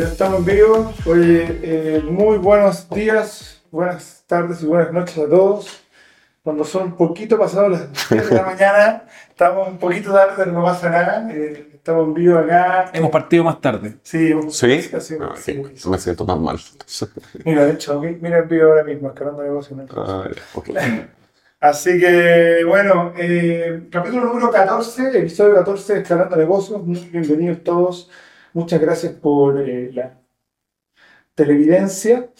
ya estamos en vivo. Oye, eh, muy buenos días, buenas tardes y buenas noches a todos. Cuando son un poquito pasados las 10 de la mañana, estamos un poquito tarde, pero no pasa nada. Eh, estamos en vivo acá. Hemos partido más tarde. Sí, hemos- ¿Sí? casi- Ah, sí. No me siento tan mal. Mira, de hecho, mi- mira el video ahora mismo, escalando negocio. ¿no? Ah. Así que, bueno, eh, capítulo número 14, episodio 14 de Escalando Negocios. Bienvenidos todos. Muchas gracias por eh, la televidencia.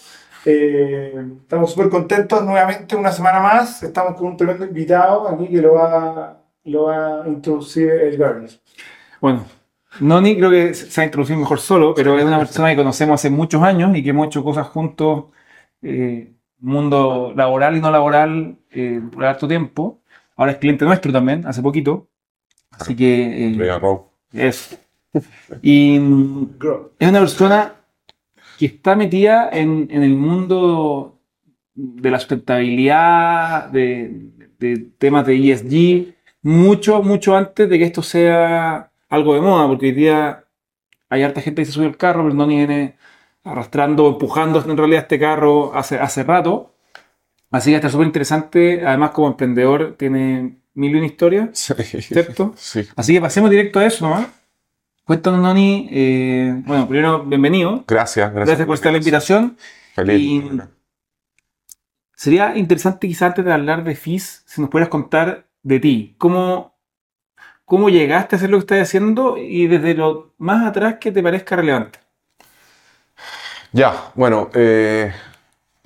Eh, estamos súper contentos nuevamente una semana más. Estamos con un tremendo invitado aquí que lo va, lo va a introducir el Garner. Bueno, Noni creo que se ha introducido mejor solo, pero es una persona que conocemos hace muchos años y que hemos hecho cosas juntos, eh, mundo laboral y no laboral, eh, por harto tiempo. Ahora es cliente nuestro también, hace poquito. Así que eh, es. Y es una persona que está metida en, en el mundo de la sustentabilidad, de, de temas de ESG, mucho, mucho antes de que esto sea algo de moda, porque hoy día hay harta gente que se sube al carro, pero no viene arrastrando, empujando en realidad este carro hace, hace rato. Así que está súper interesante. Además, como emprendedor, tiene mil y una historias, Sí. ¿cierto? Sí. Así que pasemos directo a eso nomás. Cuéntanos, Noni. eh, bueno, primero, bienvenido. Gracias, gracias. Gracias por estar la invitación. Feliz. Y- Sería interesante quizás antes de hablar de FIS, si nos pudieras contar de ti. ¿Cómo, cómo llegaste a hacer lo que estás haciendo y desde lo más atrás que te parezca relevante? Ya, bueno, eh,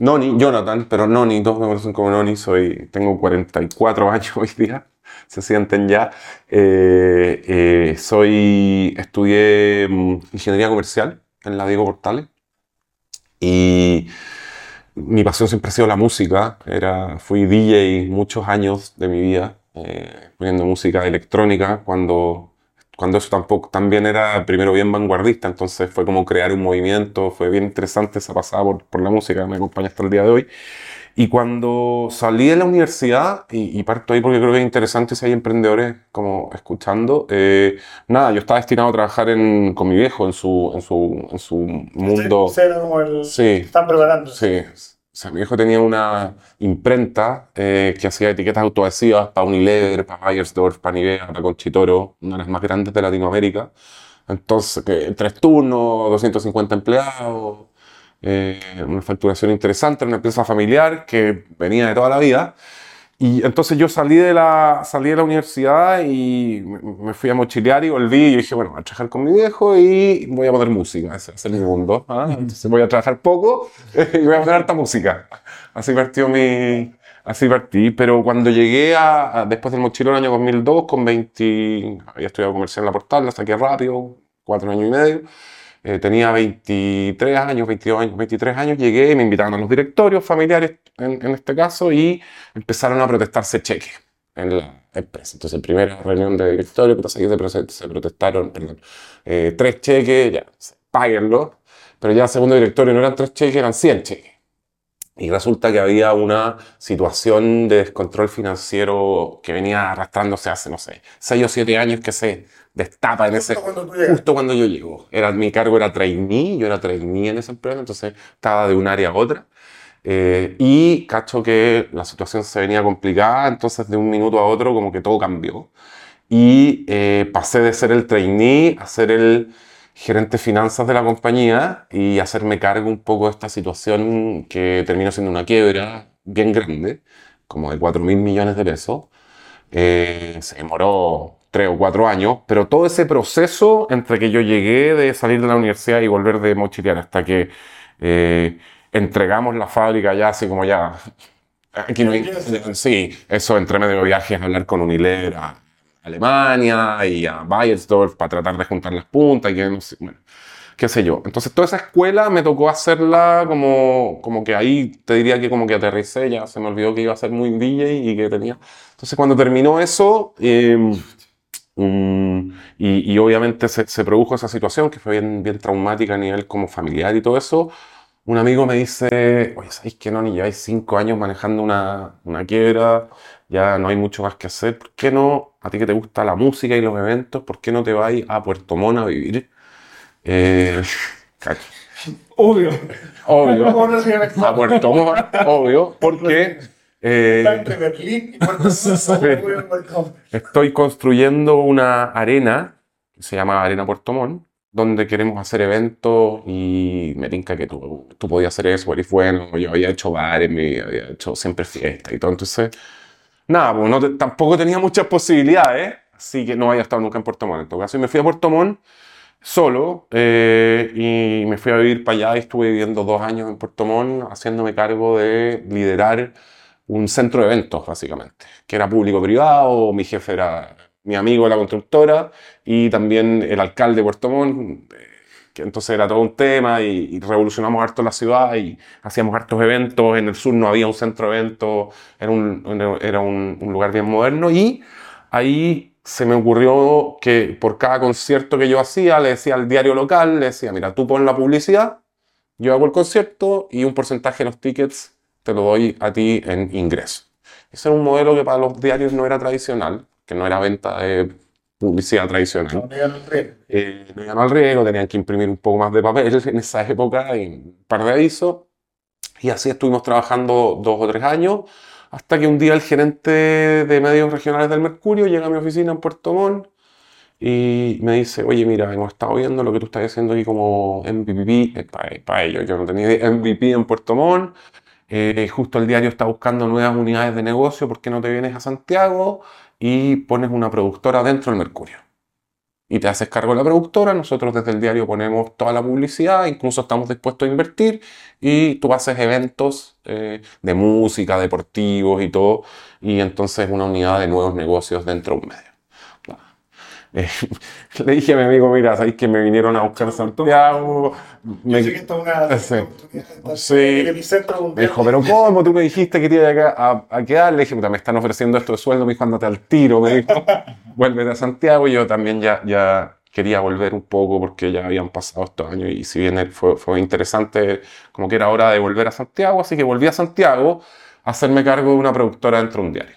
Noni, Jonathan, pero Noni, todos me conocen como Noni, soy, tengo 44 años hoy día, se sienten ya. Eh, eh, soy, estudié mm, ingeniería comercial en la Diego Portales y mi pasión siempre ha sido la música. Era, fui DJ muchos años de mi vida, eh, poniendo música electrónica cuando cuando eso tampoco también era primero bien vanguardista, entonces fue como crear un movimiento, fue bien interesante esa pasada por, por la música, me acompaña hasta el día de hoy. Y cuando salí de la universidad, y, y parto ahí porque creo que es interesante si hay emprendedores como escuchando, eh, nada, yo estaba destinado a trabajar en, con mi viejo en su, en su, en su mundo. Como el... Sí, Están preparando. Sí, o sea, mi hijo tenía una imprenta eh, que hacía etiquetas autoadhesivas para Unilever, para Bayersdorf, para Nivea, para Conchitoro, una de las más grandes de Latinoamérica. Entonces, que, tres turnos, 250 empleados, eh, una facturación interesante, una empresa familiar que venía de toda la vida. Y entonces yo salí de la, salí de la universidad y me fui a mochilear y volví y dije, bueno, voy a trabajar con mi viejo y voy a poner música, ese ese es mi mundo. ¿ah? Entonces voy a trabajar poco y voy a poner harta música. Así partió mi... Así partí, pero cuando llegué a, a- después del mochilón año 2002, con 20, había estudiado comercial en la portal, la saqué rápido, cuatro años y medio, eh, tenía 23 años, 22 años, 23 años, llegué y me invitaron a los directorios familiares, en, en este caso, y empezaron a protestarse cheques en la empresa. Entonces, en primera reunión de directorio, pues, aquí se, se protestaron perdón, eh, tres cheques, ya, páguenlo, pero ya segundo directorio no eran tres cheques, eran 100 cheques. Y resulta que había una situación de descontrol financiero que venía arrastrándose hace, no sé, 6 o 7 años que se destapa en ese, Justo cuando justo cuando yo llego. Era, mi cargo era trainee, yo era trainee en esa empresa, entonces estaba de un área a otra. Eh, y cacho que la situación se venía complicada, entonces de un minuto a otro como que todo cambió. Y eh, pasé de ser el trainee a ser el gerente de finanzas de la compañía y hacerme cargo un poco de esta situación que terminó siendo una quiebra bien grande, como de 4 mil millones de pesos. Eh, se demoró tres o cuatro años, pero todo ese proceso entre que yo llegué de salir de la universidad y volver de mochilear hasta que eh, entregamos la fábrica ya así como ya... Aquí no hay, sí, eso entre medio viajes, hablar con Unilever a Alemania y a Bayersdorf para tratar de juntar las puntas que no sé, qué sé yo. Entonces toda esa escuela me tocó hacerla como, como que ahí te diría que como que aterricé, ya se me olvidó que iba a ser muy DJ y que tenía... Entonces cuando terminó eso... eh, mm, y, y obviamente se, se produjo esa situación que fue bien, bien traumática a nivel como familiar y todo eso. Un amigo me dice, oye, ¿sabéis que no? Ni lleváis cinco años manejando una, una quiebra, ya no hay mucho más que hacer. ¿Por qué no, a ti que te gusta la música y los eventos, por qué no te vais a Puerto Montt a vivir? Eh. Obvio. Obvio. A Puerto Montt, obvio, porque eh, Berlín y estoy construyendo una arena, que se llama Arena Puerto Montt, donde queremos hacer eventos y me tinca que tú, tú podías hacer eso, eres bueno, yo había hecho bares, me había hecho siempre fiestas y todo, entonces, nada, pues no te- tampoco tenía muchas posibilidades, así que no había estado nunca en Puerto Montt, en todo caso, y me fui a Puerto Montt solo eh, y me fui a vivir para allá y estuve viviendo dos años en Puerto Montt haciéndome cargo de liderar un centro de eventos, básicamente, que era público-privado, mi jefe era mi amigo de la constructora y también el alcalde de Puerto Montt, eh, que entonces era todo un tema y, y revolucionamos harto la ciudad y hacíamos hartos eventos, en el sur no había un centro de eventos, era un, lugar bien moderno y ahí se me ocurrió que por cada concierto que yo hacía, le decía al diario local, le decía, mira, tú pon la publicidad, yo hago el concierto y un porcentaje de los tickets te lo doy a ti en ingreso. Ese era un modelo que para los diarios no era tradicional, que no era venta de publicidad tradicional. No digan el rey. Eh, no iban al riego, tenían que imprimir un poco más de papel en esa época y un par de avisos. Y así estuvimos trabajando dos o tres años, hasta que un día el gerente de medios regionales del Mercurio llega a mi oficina en Puerto Montt y me dice, oye, mira, hemos estado viendo lo que tú estás haciendo aquí como MVP, para, ellos, yo no tenía MVP en Puerto Montt, eh, justo el diario está buscando nuevas unidades de negocio, ¿por qué no te vienes a Santiago y pones una productora dentro del Mercurio? y te haces cargo de la productora, nosotros desde el diario ponemos toda la publicidad, incluso estamos dispuestos a invertir y tú haces eventos eh, de música, deportivos y todo, y entonces una unidad de nuevos negocios dentro de un medio. Eh, le dije a mi amigo, mira, sabéis que me vinieron a buscar Santiago, me- Yo sé que esto es una Sí. oportunidad de estar Sí. en el epicentro me dijo, pero ¿cómo? Tú me dijiste que te iba a, a- a quedar. Le dije, puta, me están ofreciendo esto de sueldo. Me dijo, ándate al tiro. Me dijo, vuélvete a Santiago. Y yo también ya, ya quería volver un poco porque ya habían pasado estos años. Y si bien fue, fue interesante, como que era hora de volver a Santiago. Así que volví a Santiago a hacerme cargo de una productora dentro de un diario.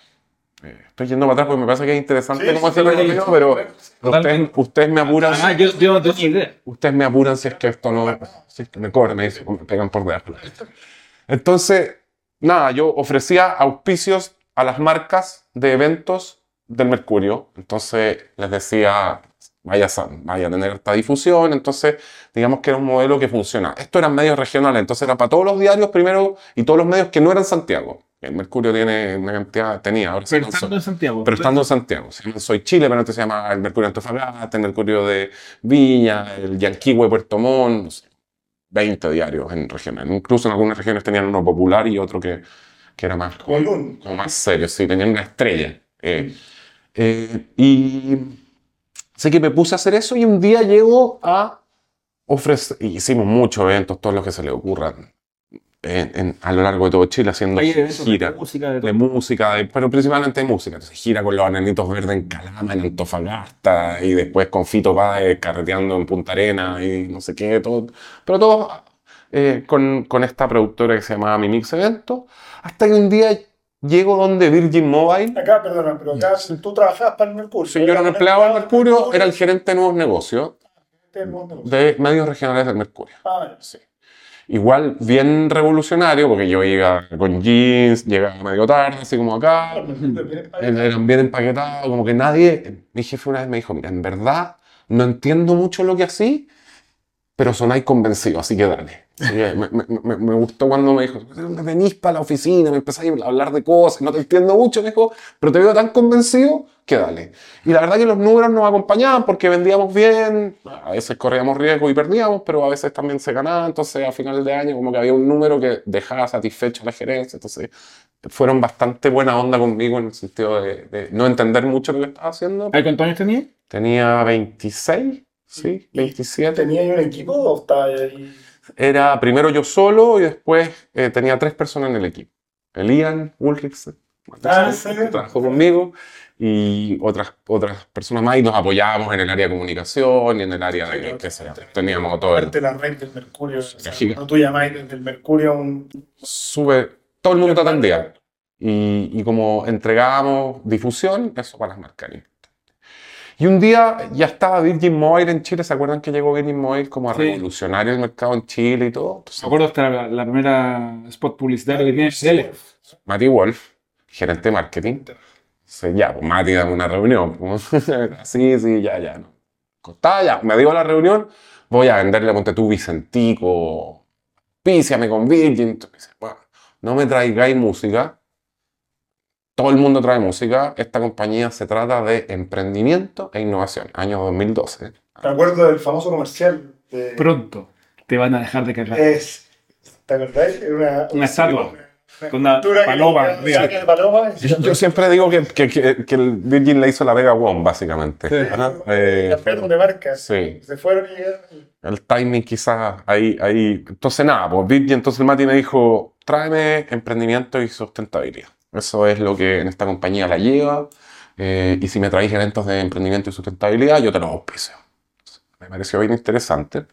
Eh, Estoy yendo para atrás porque me parece que es interesante Sí, cómo sí, hacer el sí, recorrido, sí, pero ustedes, ustedes me apuran. Ah, yo, yo no tenía idea. Ustedes me apuran si es que esto no. Si es que me cobran, me dicen, me pegan por debajo. Entonces, nada, yo ofrecía auspicios a las marcas de eventos del Mercurio. Entonces, les decía, vaya a, vaya a tener esta difusión. Entonces, digamos que era un modelo que funciona. Esto eran medios regionales, entonces era para todos los diarios primero y todos los medios que no eran Santiago. El Mercurio tiene una cantidad, tenía, ahora Pero estando en Santiago. Pero estando en Santiago, Soy Chile, pero antes se llama el Mercurio Antofagasta, el Mercurio de Viña, el Yanquihue Puerto Montt, no sé, 20 diarios en regiones. Incluso en algunas regiones tenían uno popular y otro que, que era más, Como como más serio, sí, tenían una estrella. Eh, eh, y sé que me puse a hacer eso y un día llego a ofrecer, y hicimos muchos eventos, todos los que se le ocurran, en- en- a lo largo de todo Chile, haciendo eventos de giras música, de de música, de- pero principalmente de música. Entonces gira con los anenitos verdes en Calama, en Antofagasta, y después con Fito Páez carreteando en Punta Arena y no sé qué, todo. Pero todo eh, con, con esta productora que se llamaba Mi Mix Evento. Hasta que un día llego donde Virgin Mobile. Acá, perdona, pero acá tú trabajabas para el Mercurio. Si yo era un empleado del Mercurio, era el gerente de nuevos negocios del mundo. de medios regionales del Mercurio. Ah, Sí. Igual bien revolucionario, porque yo iba con jeans, llegaba medio tarde, así como acá, eran bien empaquetados, como que nadie. Mi jefe una vez me dijo: Mira, en verdad no entiendo mucho lo que así, pero sonáis convencido, así que dale. Me, me- me- gustó cuando me dijo: Venís para la oficina, me empezáis a hablar de cosas, no te entiendo mucho, me dijo, pero te veo tan convencido que dale. Y la verdad que los números nos acompañaban porque vendíamos bien, a veces corríamos riesgo y perdíamos, pero a veces también se ganaba. Entonces, a final de año, como que había un número que dejaba satisfecho a la gerencia. Entonces, fueron bastante buena onda conmigo en el sentido de, de no entender mucho lo que estaba haciendo. ¿Hay cuántos años tenía? Tenía 26, sí, 27. ¿Tenía un equipo o estaba ahí? Era primero yo solo y después eh, tenía tres personas en el equipo. El Ian Ulrich, Ah, sí. que trabajó conmigo, y otras, otras personas más, y nos apoyábamos en el área de comunicación y en el área de, qué sé yo, teníamos todo el, la red del Mercurio. O sea, cuando tú llamáis desde el Mercurio un. sube, todo el mundo te atendía. Y, y como entregábamos difusión, eso para las importante. Y un día ya estaba Virgin Mobile en Chile, ¿se acuerdan que llegó Virgin Mobile como a Sí. revolucionar el mercado en Chile y todo? Entonces, Me acuerdo hasta la, la primera spot publicitario que tiene Tele. Mati Wolf, gerente de marketing, dice, ya, pues Mati, dame una reunión. sí, sí, ya, ya. No. Costaba ya, me digo la reunión, voy a venderle a Montetú Vicentico, píciame con Virgin. Entonces, bueno, no me traigáis música. Todo el mundo trae música. Esta compañía se trata de emprendimiento e innovación, año 2012. Me acuerdo del famoso comercial de... Pronto te van a dejar de cagar. Es, ¿Te acordáis? Era Una, Una estatua. Con una escultura que paloma paloma. Yo, yo siempre digo que, que, que- que el Virgin le hizo la Vega One, básicamente. Sí. Ajá, eh, de marca. sí. Se fueron y llegaron. El timing quizás ahí, ahí. Entonces nada, pues Virgin, entonces el Mati me dijo, tráeme emprendimiento y sustentabilidad. Eso es lo que en esta compañía la lleva. eh, y si me traéis eventos de emprendimiento y sustentabilidad, yo te los auspicio. Me pareció bien interesante.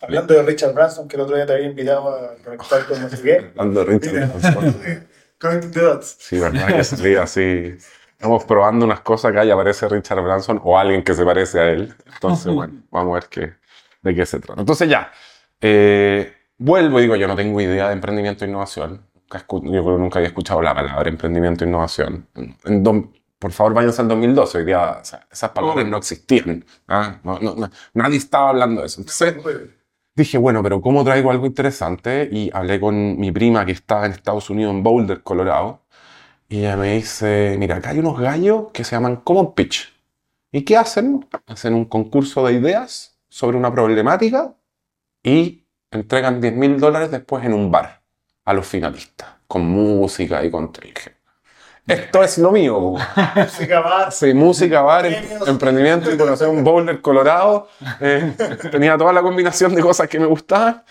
Hablando de Richard Branson, que el otro día te había invitado a conectar con no sé qué. Hablando de Richard Branson. Connecting the dots. Sí, verdad que salí así. Estamos probando unas cosas acá y aparece Richard Branson o alguien que se parece a él. Entonces, bueno, vamos a ver qué, de qué se trata. Entonces ya, eh, vuelvo y digo, yo no tengo idea de emprendimiento e innovación. Yo creo que nunca había escuchado la palabra emprendimiento e innovación. En do- por favor, váyanse al 2012. Hoy día o sea, esas palabras no existían. ¿ah? No- no- no- nadie estaba hablando de eso. Entonces, Dije, bueno, pero ¿cómo traigo algo interesante? Y hablé con mi prima que está en Estados Unidos, en Boulder, Colorado. Y ella me dice, mira, acá hay unos gallos que se llaman Common Pitch. ¿Y qué hacen? Hacen un concurso de ideas sobre una problemática y entregan 10 mil dólares después en un bar a los finalistas, con música y con... Esto es lo mío. Música bar. Sí, música, bar, em- emprendimiento y conocer un Boulder Colorado. Eh, tenía toda la combinación de cosas que me gustaban.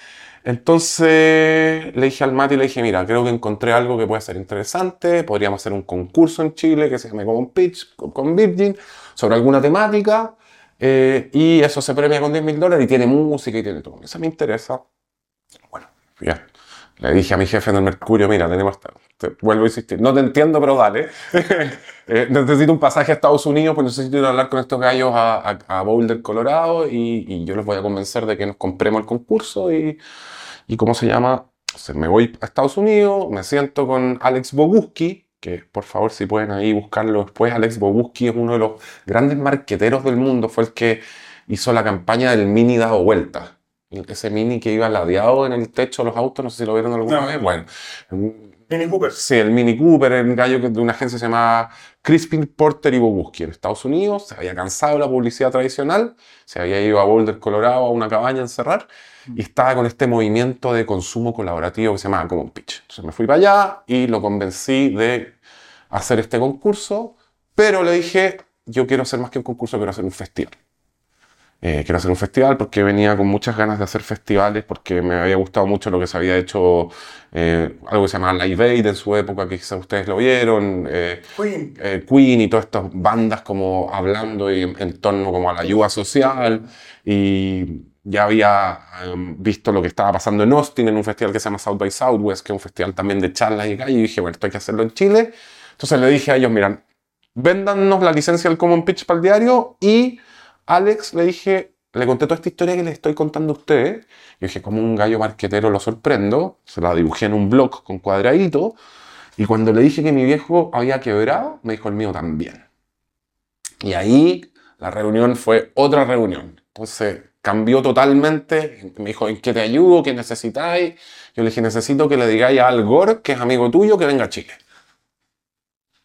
Entonces le dije al Mati, le dije, mira, creo que encontré algo que puede ser interesante. Podríamos hacer un concurso en Chile que se llame Common Pitch con- con Virgin sobre alguna temática. eh, y eso se premia con 10 mil dólares y tiene música y tiene todo. Eso me interesa. Bueno, ya. Le dije a mi jefe en el Mercurio, mira, tenemos... te vuelvo a insistir, no te entiendo, pero dale. Eh, necesito un pasaje a Estados Unidos, pues necesito ir a hablar con estos gallos a, a- a Boulder, Colorado, y, y yo los voy a convencer de que nos compremos el concurso y, y ¿cómo se llama? Entonces me voy a Estados Unidos, me siento con Alex Boguski, que por favor si pueden ahí buscarlo después, Alex Boguski es uno de los grandes marqueteros del mundo, fue el que hizo la campaña del Mini dado vuelta. Ese Mini que iba ladeado en el techo de los autos, no sé si lo vieron alguna No. vez. Bueno, Mini Cooper. Sí, el Mini Cooper, el gallo de una agencia que se llama Crispin Porter y Boguski en Estados Unidos. Se había cansado de la publicidad tradicional, se había ido a Boulder, Colorado, a una cabaña a encerrar y estaba con este movimiento de consumo colaborativo que se llamaba Common Pitch. Entonces me fui para allá y lo convencí de hacer este concurso, pero le dije, yo quiero hacer más que un concurso, quiero hacer un festival. Eh, quiero hacer un festival porque venía con muchas ganas de hacer festivales, porque me había gustado mucho lo que se había hecho, eh, algo que se llamaba Live Aid en su época, que quizás ustedes lo vieron, eh, Queen. eh, Queen y todas estas bandas como hablando y en, torno como a la ayuda social y ya había em, visto lo que estaba pasando en Austin en un festival que se llama South by Southwest, que es un festival también de charlas y calle, y dije, bueno, esto hay que hacerlo en Chile. Entonces le dije a ellos, miran, véndanos la licencia del Common Pitch para el diario y Alex le dije, le conté toda esta historia que les estoy contando a ustedes. Y dije, como un gallo marquetero lo sorprendo, se la dibujé en un blog con cuadradito. Y cuando le dije que mi viejo había quebrado, me dijo el mío también. Y ahí la reunión fue otra reunión. Entonces cambió totalmente. Me dijo, ¿en qué te ayudo? ¿Qué necesitáis? Yo le dije, necesito que le digáis a Al Gore, que es amigo tuyo, que venga a Chile.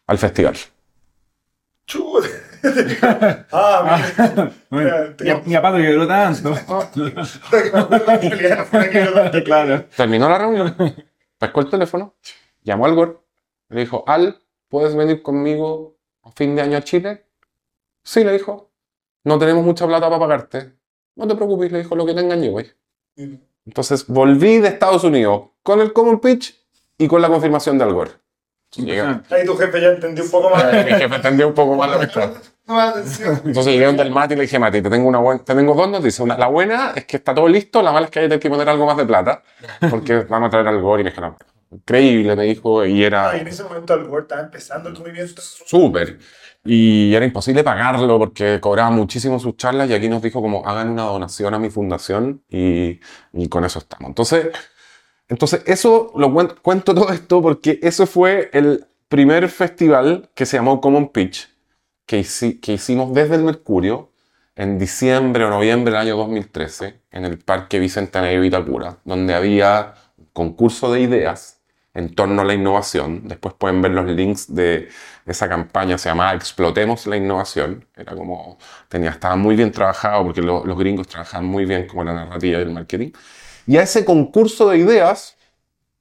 Al festival. Chuta. Ah, mira. Mi, mi papá no quebró tanto. Claro. Terminó la reunión, pescó el teléfono, llamó al Gore, le dijo, Al, ¿puedes venir conmigo a fin de año a Chile? Sí, le dijo, no tenemos mucha plata para pagarte. No te preocupes, le dijo, lo que tengan yo, güey. Entonces volví de Estados Unidos con el Common Pitch y con la confirmación de Al Gore. Ahí tu jefe ya entendió un poco más. Mi jefe entendió un poco más la. No más atención. Entonces llegué donde el Mati y le dije, Mati, te tengo, una buena, te tengo dos noticias. Una, la buena es que está todo listo, la mala es que hay que poner algo más de plata, porque vamos a traer al Gore y me dijeron, increíble, me dijo, y era Ah, y en ese momento Al Gore estaba empezando el movimiento. súper. Y era imposible pagarlo porque cobraba muchísimo sus charlas y aquí nos dijo como hagan una donación a mi fundación y, y con eso estamos. Entonces, entonces eso lo cuento, cuento todo esto porque eso fue el primer festival que se llamó Common Pitch que, hici- que hicimos desde el Mercurio en diciembre o noviembre del año 2013 en el Parque Bicentenario Vitacura, donde había un concurso de ideas en torno a la innovación. Después pueden ver los links de esa campaña, se llamaba Explotemos la innovación. Era como, tenía, estaba muy bien trabajado porque lo- los gringos trabajaban muy bien como la narrativa y el marketing. Y a ese concurso de ideas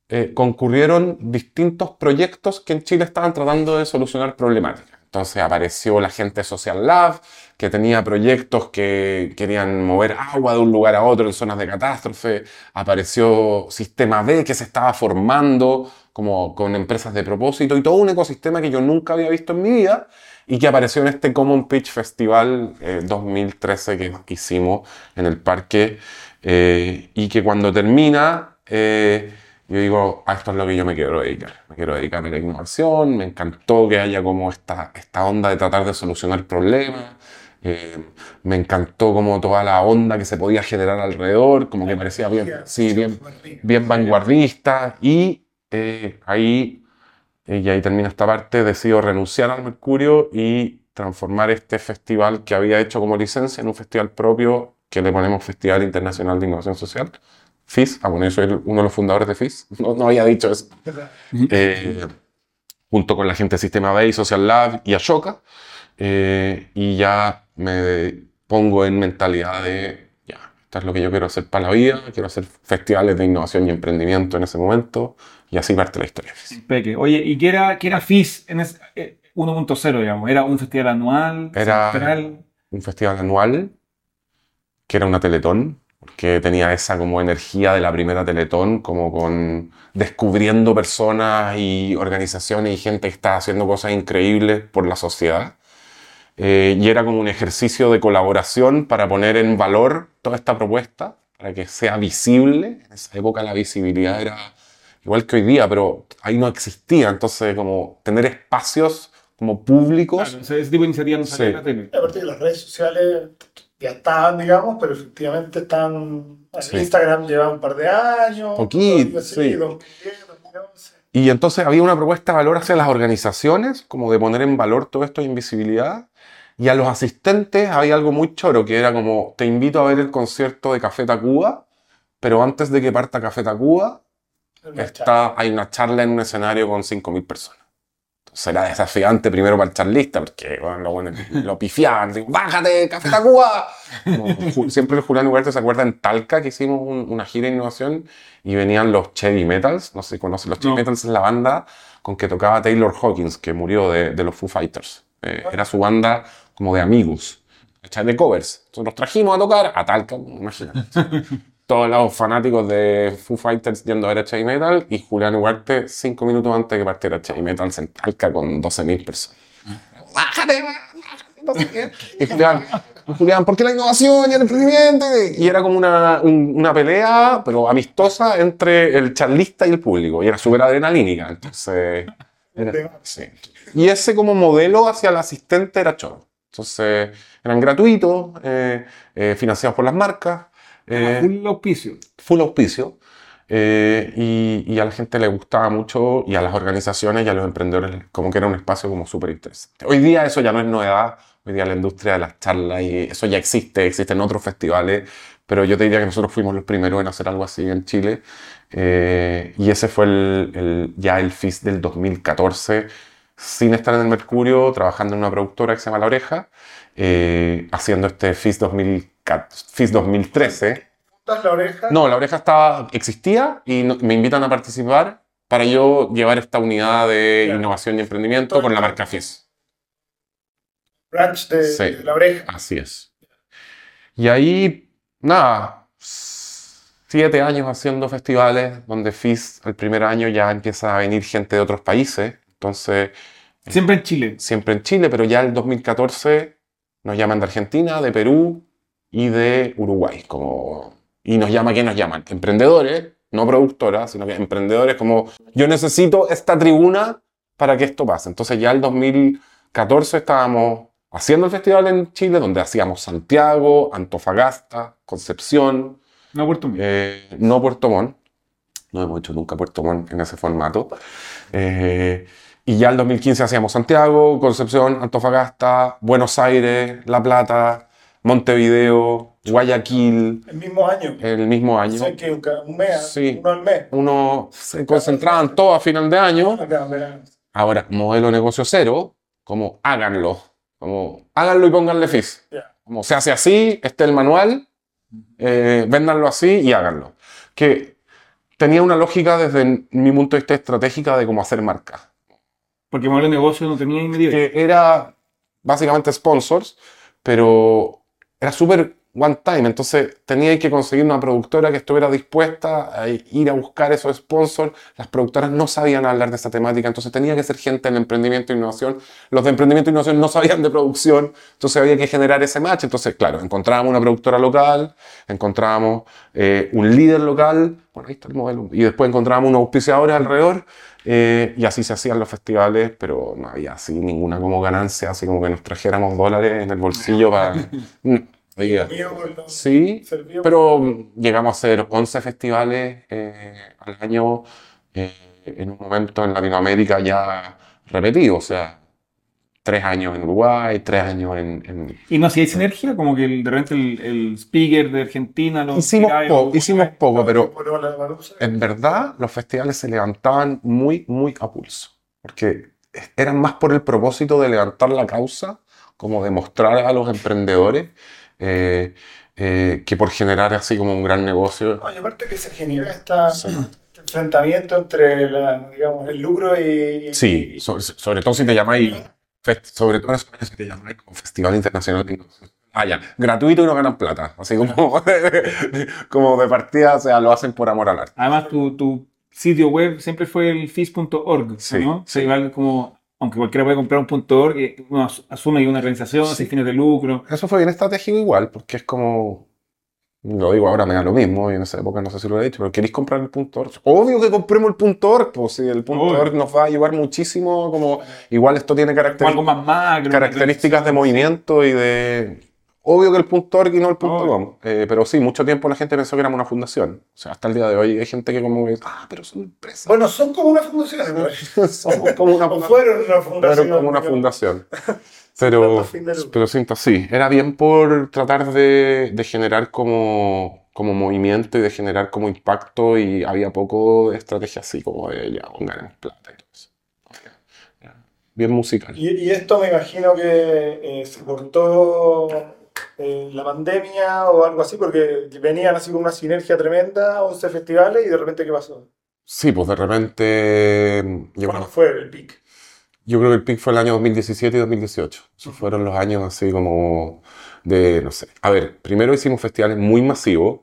eh, concurrieron distintos proyectos que en Chile estaban tratando de solucionar problemáticas. Entonces apareció la gente Social Lab, que tenía proyectos que querían mover agua de un lugar a otro en zonas de catástrofe. Apareció Sistema B, que se estaba formando como con empresas de propósito y todo un ecosistema que yo nunca había visto en mi vida y que apareció en este Common Pitch Festival eh, 2013 que hicimos en el parque eh, y que cuando termina eh, yo digo, a esto es lo que yo me quiero dedicar. Me quiero dedicar a la innovación, me encantó que haya como esta, esta onda de tratar de solucionar problemas. eh, me encantó como toda la onda que se podía generar alrededor, como que parecía bien, sí, bien, bien vanguardista y eh, ahí, eh, y ahí termina esta parte, decido renunciar al Mercurio y transformar este festival que había hecho como licencia en un festival propio que le ponemos Festival Internacional de Innovación Social, FIS, ah bueno, yo soy uno de los fundadores de FIS, no, no había dicho eso, Eh, junto con la gente de Sistema B y Social Lab y Ashoka, eh, y ya me pongo en mentalidad de, ya, esto es lo que yo quiero hacer para la vida, quiero hacer festivales de innovación y emprendimiento en ese momento, y así parte la historia. Peque. Oye, ¿y qué era, qué era FIS en ese, eh, 1.0, digamos? ¿Era un festival anual? Era- semestral? un festival anual que era una Teletón, porque tenía esa como energía de la primera Teletón, como con descubriendo personas y organizaciones y gente que está haciendo cosas increíbles por la sociedad. Eh, y era como un ejercicio de colaboración para poner en valor toda esta propuesta, para que sea visible. En esa época la visibilidad era igual que hoy día, pero ahí no existía. Entonces, como tener espacios como públicos. Claro, ese, tipo de iniciativas no Sí. en la tele. A partir de las redes sociales ya estaban, digamos, pero efectivamente están. Sí. Instagram lleva un par de años. Poquito, sí. 2010, 2011. Y entonces había una propuesta de valor hacia las organizaciones, como de poner en valor todo esto de invisibilidad. Y a los asistentes había algo muy choro, que era como, te invito a ver el concierto de Café Tacuba, pero antes de que parta Café Tacuba, Una está, hay una charla en un escenario con 5.000 personas. Era desafiante primero para el charlista, porque bueno, lo, lo pifiaban, digo, ¡bájate, Café Tacuba! Como, siempre el Julián Ugarte se acuerda en Talca que hicimos un- una gira de innovación y venían los Chevy Metals, no sé conocen, los Chevy No. Metals es la banda con que tocaba Taylor Hawkins, que murió de, de los Foo Fighters. Eh, era su banda como de amigos, ¿cachai? de covers. Entonces los trajimos a tocar a Talca, imagínate. Todos los fanáticos de Foo Fighters yendo a ver a Heavy Metal y Julián Ugarte cinco minutos antes de que partiera Heavy Metal en Talca con 12.000 personas. ¡Bájate! no sé qué. Y Julián, Julián, ¿por qué la innovación y el emprendimiento? Y era como una, un- una pelea, pero amistosa, entre el charlista y el público. Y era súper adrenalínica. Entonces, era- sí. Y ese como modelo hacia el asistente era choro. Entonces, eran gratuitos, eh, eh, financiados por las marcas. Eh, Full auspicio. full auspicio. eh, y, y a la gente le gustaba mucho y a las organizaciones y a los emprendedores como que era un espacio como súper interesante. Hoy día eso ya no es novedad, hoy día la industria de las charlas y eso ya existe, existen otros festivales, pero yo te diría que nosotros fuimos los primeros en hacer algo así en Chile eh, y ese fue el, el- ya el FIS del 2014 sin estar en el Mercurio, trabajando en una productora que se llama La Oreja, eh, haciendo este FIS, 2014 FIS 2013. Juntas la oreja. No, la oreja estaba, existía y no- me invitan a participar para yo llevar esta unidad de Claro. innovación y emprendimiento con la marca FIS. Branch de, Sí. de la oreja. Así es. Y ahí, nada, siete años haciendo festivales donde FIS el primer año ya empieza a venir gente de otros países. Entonces, Siempre en Chile. siempre en Chile, pero ya el 2014 nos llaman de Argentina, de Perú y de Uruguay. Como, y nos llama, ¿qué nos llaman? Emprendedores no productoras, sino que emprendedores como yo necesito esta tribuna para que esto pase. Entonces ya el 2014 estábamos haciendo el festival en Chile, donde hacíamos Santiago, Antofagasta, Concepción, No Puerto Montt. eh, no Puerto Montt. No hemos hecho nunca Puerto Montt en ese formato. Eh, y ya el 2015 hacíamos Santiago, Concepción, Antofagasta, Buenos Aires, La Plata, Montevideo, Guayaquil, El mismo año. el mismo año. Sé que un, mes, Sí. uno al mes. Uno se concentraban todo a final de año. Ahora, modelo de negocio cero, como háganlo. Como háganlo y pónganle fees. Ya. Como se hace así, este es el manual, eh, véndanlo así y háganlo. Que tenía una lógica desde mi punto de vista estratégica de cómo hacer marca. Porque modelo de negocio no tenía inmediato. Que era básicamente sponsors, pero era súper one time. Entonces tenía que conseguir una productora que estuviera dispuesta a ir a buscar esos sponsors. Las productoras no sabían hablar de esta temática, entonces tenía que ser gente en emprendimiento e innovación. Los de emprendimiento e innovación no sabían de producción, entonces había que generar ese match. Entonces, claro, encontrábamos una productora local, encontrábamos eh, un líder local, bueno, ahí está el modelo, y después encontrábamos unos auspiciadores alrededor. eh, y así se hacían los festivales, pero no había así ninguna como ganancia, así como que nos trajéramos dólares en el bolsillo para... Oiga. Mío, por lo- Sí, pero llegamos a hacer 11 festivales eh, al año eh, en un momento en Latinoamérica ya repetido, o sea, tres años en Uruguay, tres años en... en- Y no hacía sinergia, como que el- de repente el, el speaker de Argentina lo Hicimos, po- hicimos poco, pero en verdad los festivales se levantaban muy, muy a pulso, porque eran más por el propósito de levantar la causa, como de mostrar a los emprendedores, eh, eh, que por generar así como un gran negocio. Oye, aparte que se genera esta, Sí. este enfrentamiento entre la, digamos, el lucro y... Sí, y- so- sobre, todo si te llamáis, sobre todo en España si te llamáis como Festival Internacional de Innovación. Ah, ya, gratuito y no ganan plata, así como, como de partida, o sea, lo hacen por amor al arte. Además, tu, tu sitio web siempre fue el fis.org, Sí, ¿no? sí. Igual como, aunque cualquiera puede comprar un punto .org, eh, uno as- asume que una organización Sí. sin fines de lucro. Eso fue bien estratégico igual, porque es como, lo digo ahora, me da lo mismo, y en esa época no sé si lo he dicho, pero ¿queréis comprar el punto .org? Obvio que compremos el punto .org, pues si el. .org nos va a ayudar muchísimo, como, igual esto tiene caracter- algo más macro. características de movimiento y de... Obvio que el punto .org y no el punto. .com, eh, pero sí, mucho tiempo la gente pensó que éramos una fundación. O sea, hasta el día de hoy hay gente que como que, ah, pero son empresas. Bueno, son como una fundación, ¿no? Somos como una O fundación. fueron una fundación. como una fundación. Pero, pero siento, sí, era bien por tratar de, de generar como, como movimiento y de generar como impacto y había poco de estrategia así, como de ya, ganemos plata y todo eso. Bien musical. Y, y esto me imagino que eh, se cortó eh, la pandemia o algo así, porque venían así con una sinergia tremenda, 11 festivales, y de repente, ¿qué pasó? Sí, pues de repente llegó ¿Cuándo fue el pic? Yo creo que el pic fue el año 2017 y 2018. Esos fueron los años así como de, no sé. A ver, primero hicimos festivales muy masivos.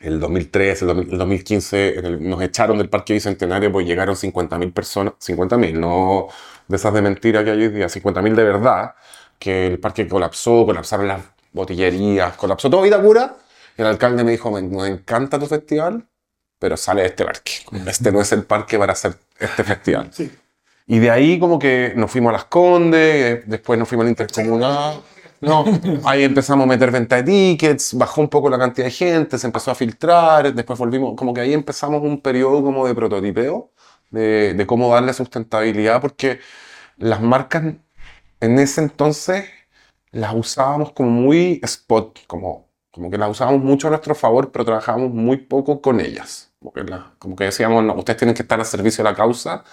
El 2013, el 2000 el 2015 en el- nos echaron del Parque Bicentenario porque llegaron 50.000 personas. 50.000, no de esas de mentira que hay hoy día. 50.000 de verdad. Que el parque colapsó, colapsaron las botillerías, colapsó todo Vitacura. Y el alcalde me dijo, me, encanta tu festival, pero sale de este parque. Este no es el parque para hacer este festival. Sí. Y de ahí como que nos fuimos a Las Condes, después nos fuimos al Intercomunal. No, ahí empezamos a meter venta de tickets, bajó un poco la cantidad de gente, se empezó a filtrar, después volvimos, como que ahí empezamos un periodo como de prototipeo, de, de cómo darle sustentabilidad, porque las marcas en ese entonces las usábamos como muy spot, como, como que las usábamos mucho a nuestro favor, pero trabajábamos muy poco con ellas. Como que, la- como que decíamos, no, ustedes tienen que estar al servicio de la causa,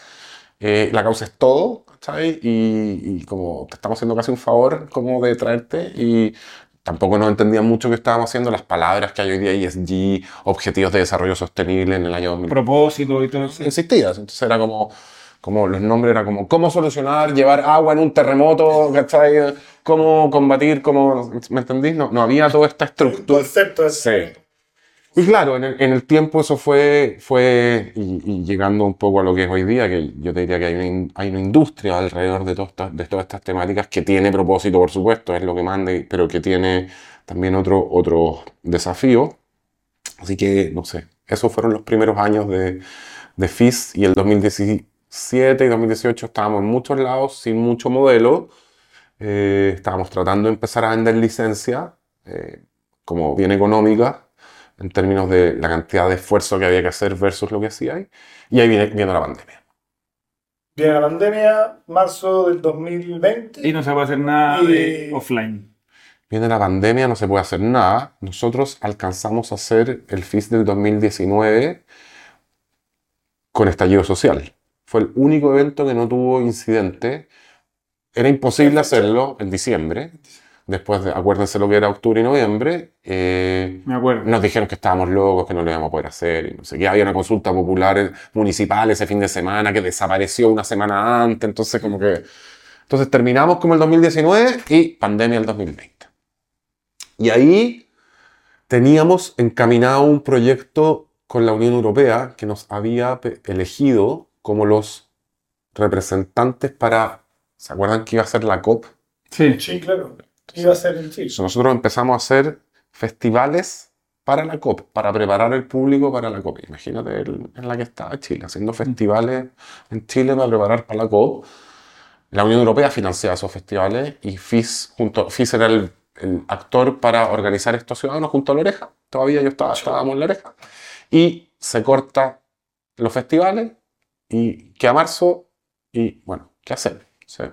eh, la causa es todo, ¿cachai? Y, y como te estamos haciendo casi un favor como de traerte y tampoco nos entendían mucho qué estábamos haciendo, las palabras que hay hoy día, ESG, Objetivos de Desarrollo Sostenible en el año 2000 Propósito y todo eso. existías. Entonces era como, como los nombres eran como cómo solucionar, llevar agua en un terremoto, ¿cachai? Cómo combatir, cómo, ¿me entendís? No, no había toda esta estructura. concepto de Sí. Y claro, en el, en el tiempo eso fue, fue y, y llegando un poco a lo que es hoy día, que yo te diría que hay una, in- hay una industria alrededor de, todas estas- de todas estas temáticas que tiene propósito, por supuesto, es lo que manda, y- pero que tiene también otro, otro desafío. Así que, no sé, esos fueron los primeros años de, de FIS y el 2017 y 2018 estábamos en muchos lados sin mucho modelo. Eh, estábamos tratando de empezar a vender licencia eh, como bien económica en términos de la cantidad de esfuerzo que había que hacer versus lo que hacía ahí. Y ahí viene, viene la pandemia. Viene la pandemia, marzo del 2020. Y no se puede hacer nada de offline. Viene la pandemia, no se puede hacer nada. Nosotros alcanzamos a hacer el FIS del 2019 con estallido social. Fue el único evento que no tuvo incidente. Era imposible hacerlo en diciembre. Después, de, acuérdense lo que era octubre y noviembre. eh, Me acuerdo. nos dijeron que estábamos locos, que no lo íbamos a poder hacer. Y no sé qué. Había una consulta popular municipal ese fin de semana que desapareció una semana antes. Entonces, como que. Entonces terminamos como el 2019 y pandemia el 2020. Y ahí teníamos encaminado un proyecto con la Unión Europea que nos había elegido como los representantes para. ¿Se acuerdan que iba a ser la COP? Sí. Sí, claro. Iba a ser el sí. Entonces, nosotros empezamos a hacer festivales para la COP, para preparar el público para la COP. Imagínate el- en la que estaba Chile, haciendo festivales en Chile para preparar para la COP. La Unión Europea financiaba esos festivales y FIS, junto, FIS era el, el actor para organizar estos ciudadanos junto a la oreja. Todavía yo estaba, estábamos en la oreja. Y se corta los festivales y queda marzo y bueno, ¿qué hacer? Se-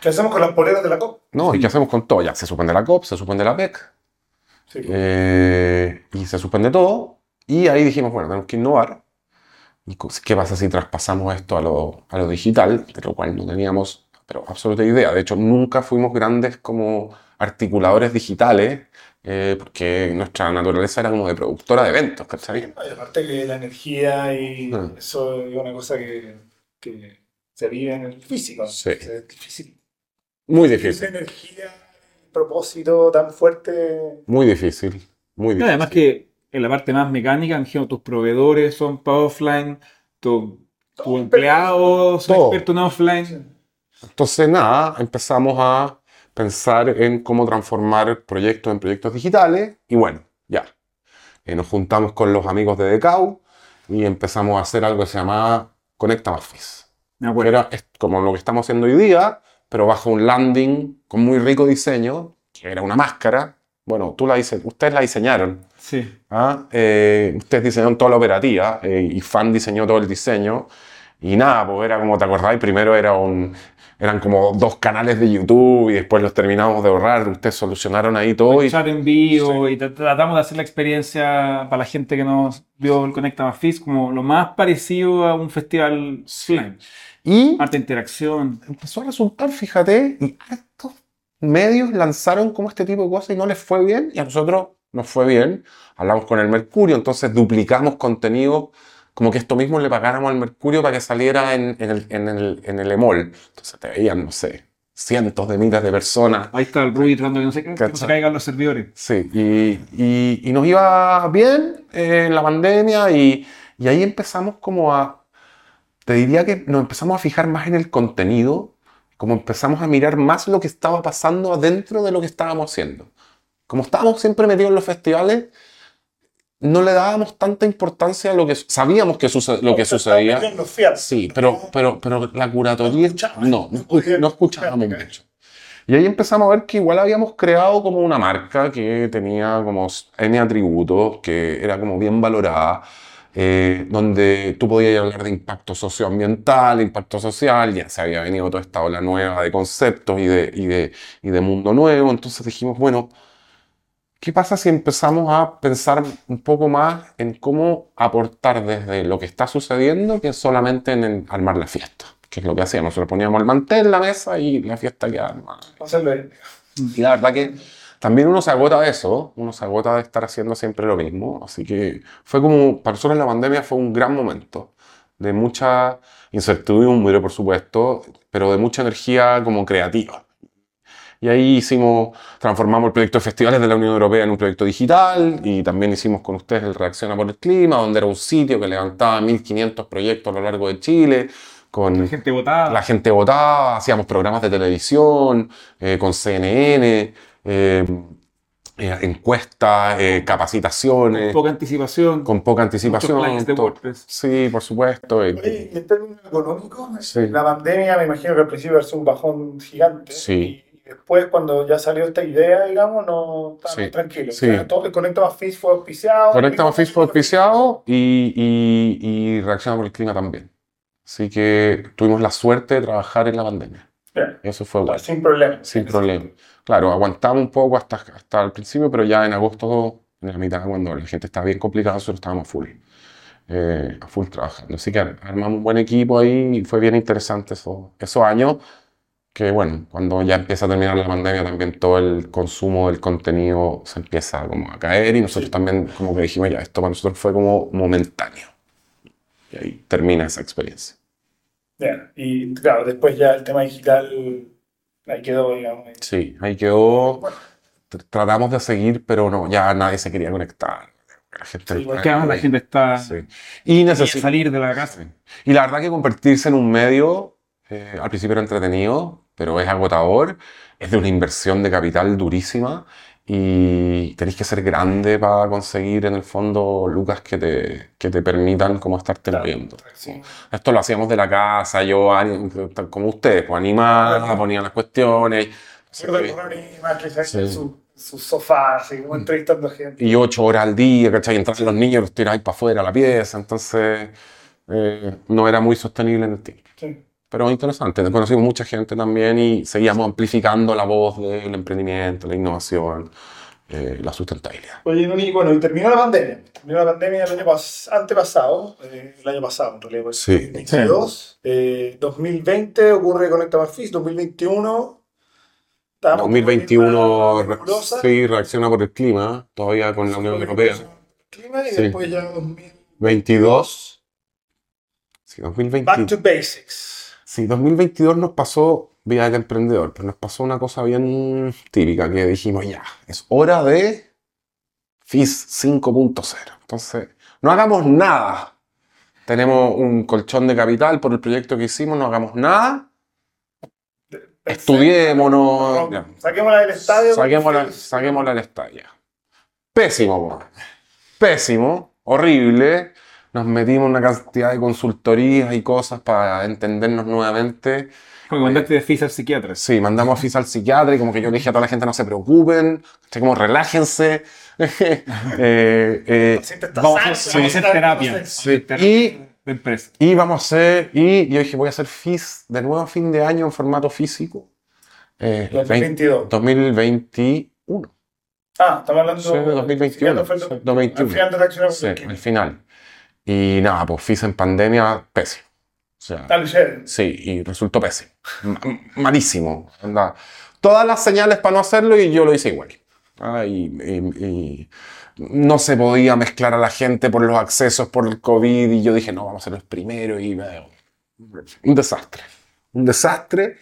¿Qué hacemos con las poleras de la COP? no, ¿y qué hacemos con todo? Ya se suspende la COP, se suspende la PEC, Sí. Eh, y se suspende todo. Y ahí dijimos, bueno, tenemos que innovar. ¿Y qué pasa si traspasamos esto a lo, a lo digital? De lo cual no teníamos pero absoluta idea. De hecho, nunca fuimos grandes como articuladores digitales, eh, porque nuestra naturaleza era como de productora de eventos, ¿cachai? Y aparte que la energía y Ah. eso es una cosa que, que se vive en el físico. Sí. O sea, es difícil. Muy Esa difícil, energía, propósito tan fuerte. muy difícil, muy No, difícil. además que en la parte más mecánica, me imagino, tus proveedores son para offline, tu, tu Todo empleado son expertos en offline. Entonces, nada, empezamos a pensar en cómo transformar proyectos en proyectos digitales y bueno, ya. Eh, nos juntamos con los amigos de Decau y empezamos a hacer algo que se llamaba Conecta más FIS. Me Que acuerdo. era es como lo que estamos haciendo hoy día, pero bajo un landing con muy rico diseño, que era una máscara. Bueno, tú la dise- ustedes la diseñaron. Sí. ¿ah? Eh, ustedes diseñaron toda la operativa eh, y Fan diseñó todo el diseño. Y nada, pues era como te acordáis, primero era un, eran como dos canales de YouTube y después los terminamos de ahorrar. Ustedes solucionaron ahí todo y chat en vivo y tra- tratamos de hacer la experiencia para la gente que nos vio el Conecta Más Fizz como lo más parecido a un festival offline. y Arte interacción. empezó a resultar, fíjate, y estos medios lanzaron como este tipo de cosas y no les fue bien y a nosotros nos fue bien. Hablamos con el Mercurio, entonces duplicamos contenido como que esto mismo le pagáramos al Mercurio para que saliera en, en el, en, el, en el EMOL. Entonces te veían, no sé, cientos de miles de personas. Ahí está el Rudy tratando que no se, que no se caigan los servidores. Sí, y, y- y nos iba bien en la pandemia y, y ahí empezamos como a, te diría que nos empezamos a fijar más en el contenido, como empezamos a mirar más lo que estaba pasando adentro de lo que estábamos haciendo. Como estábamos siempre metidos en los festivales, no le dábamos tanta importancia a lo que sabíamos que suce- lo que sucedía. Sí, pero, pero, pero la curatoría no, no, escu- no escuchábamos mucho. Y ahí empezamos a ver que igual habíamos creado como una marca que tenía como N atributos, que era como bien valorada, eh, donde tú podías hablar de impacto socioambiental, impacto social, ya se había venido toda esta ola nueva de conceptos y de, y de, y de mundo nuevo, entonces dijimos, bueno, ¿Qué pasa si empezamos a pensar un poco más en cómo aportar desde lo que está sucediendo que solamente en el- armar la fiesta? Que es lo que hacíamos. Nosotros poníamos el mantel en la mesa y la fiesta quedaba armada. Y la verdad que también uno se agota de eso, uno se agota de estar haciendo siempre lo mismo. Así que fue como, para nosotros la pandemia fue un gran momento de mucha incertidumbre, por supuesto, pero de mucha energía como creativa. Y ahí hicimos, transformamos el proyecto de festivales de la Unión Europea en un proyecto digital y también hicimos con ustedes el Reacciona por el Clima, donde era un sitio que levantaba 1.500 proyectos a lo largo de Chile, con La gente votada. la gente votaba, hacíamos programas de televisión, eh, con CNN, eh, eh, encuestas, eh, capacitaciones, Poca anticipación. con poca anticipación. de. WordPress. Sí, por supuesto. eh, en términos económicos, Sí. la pandemia me imagino que al principio fue un bajón gigante. Sí. Después, cuando ya salió esta idea, digamos, no estaba Sí. tranquilo. Sí. O sea, todo Conecta Más Fish fue auspiciado. Conecta más Fish fue auspiciado y, y, y Reacciona por el Clima también. Así que tuvimos la suerte de trabajar en la pandemia. Bien, Eso fue bueno. Sin problema. Sin problema. Claro, aguantamos un poco hasta, hasta el principio, pero ya en agosto, en la mitad, cuando la gente estaba bien complicada, nosotros estábamos full, eh, a full trabajando. Así que armamos un buen equipo ahí y fue bien interesante eso- esos años. Que bueno, cuando ya empieza a terminar la pandemia, también todo el consumo del contenido se empieza como a caer y nosotros también como que dijimos, ya, esto para nosotros fue como momentáneo. Y ahí termina esa experiencia. Bien. Y claro, después ya el tema digital ahí quedó, digamos. Sí, ahí quedó. Bueno. Tr- Tratamos de seguir, pero no, ya nadie se quería conectar. La gente, Sí, igual Que además la gente está Sí. Y necesita. salir de la casa. Sí. Y la verdad que convertirse en un medio, eh, al principio era entretenido, pero es agotador, es de una inversión de capital durísima y tenéis que ser grande para conseguir en el fondo lucas que te, que te permitan como estarte Claro. moviendo. Sí. Esto lo hacíamos de la casa, yo como ustedes, pues animaba, Claro. ponía las cuestiones. Sí. en su, su sofá, así como entrevistando gente. y ocho horas al día, ¿cachai? Entraban los niños, los tiráis para afuera a la pieza, entonces eh, no era muy sostenible en el tiempo. Sí. Pero interesante, conocimos mucha gente también y seguíamos amplificando la voz del emprendimiento, la innovación, eh, la sustentabilidad. Oye, Noni, bueno, y terminó la pandemia. Terminó la pandemia el año pas- antepasado, eh, el año pasado en realidad, pues, Sí. 2022. Eh, 2020 ocurre Conecta Más Fish, 2021. estábamos con 2021 una re- sí, reacciona por el clima, todavía con la Unión Europea. Clima y Sí. después ya 2000. 22. Sí, Back 2022. to basics. Sí, 2022 nos pasó, Vida del Emprendedor, pero nos pasó una cosa bien típica que dijimos, ya, es hora de FIS 5.0. Entonces, no hagamos nada. Tenemos un colchón de capital por el proyecto que hicimos, no hagamos nada. Estudiémonos. Saquémosla del estadio. Saquémosla, saquémosla al estadio. Pésimo, pésimo, horrible. Nos metimos en una cantidad de consultorías y cosas para entendernos nuevamente. Como mandaste de FIS al psiquiatra. Sí, mandamos a FIS al psiquiatra y como que yo le dije a toda la gente no se preocupen, como relájense. Eh, eh, El vamos a- sano, sí, Vamos a hacer terapia. Vamos a hacer terapia Y- de empresa. y vamos a hacer, y yo dije voy a hacer FIS de nuevo a fin de año en formato físico. Eh, 2022. 2021. Ah, estamos hablando Sí, 2021, Fue el- sí, 2021. Al final de reaccionar Sí, al final. Y nada, pues FIS en pandemia, pésimo. O sea, Tal sí, y resultó pésimo. Ma- malísimo. Anda. Todas las señales para no hacerlo y yo lo hice igual. Ah, y, y- y no se podía mezclar a la gente por los accesos, por el COVID, y yo dije, no, vamos a ser los primeros, y un desastre. Un desastre,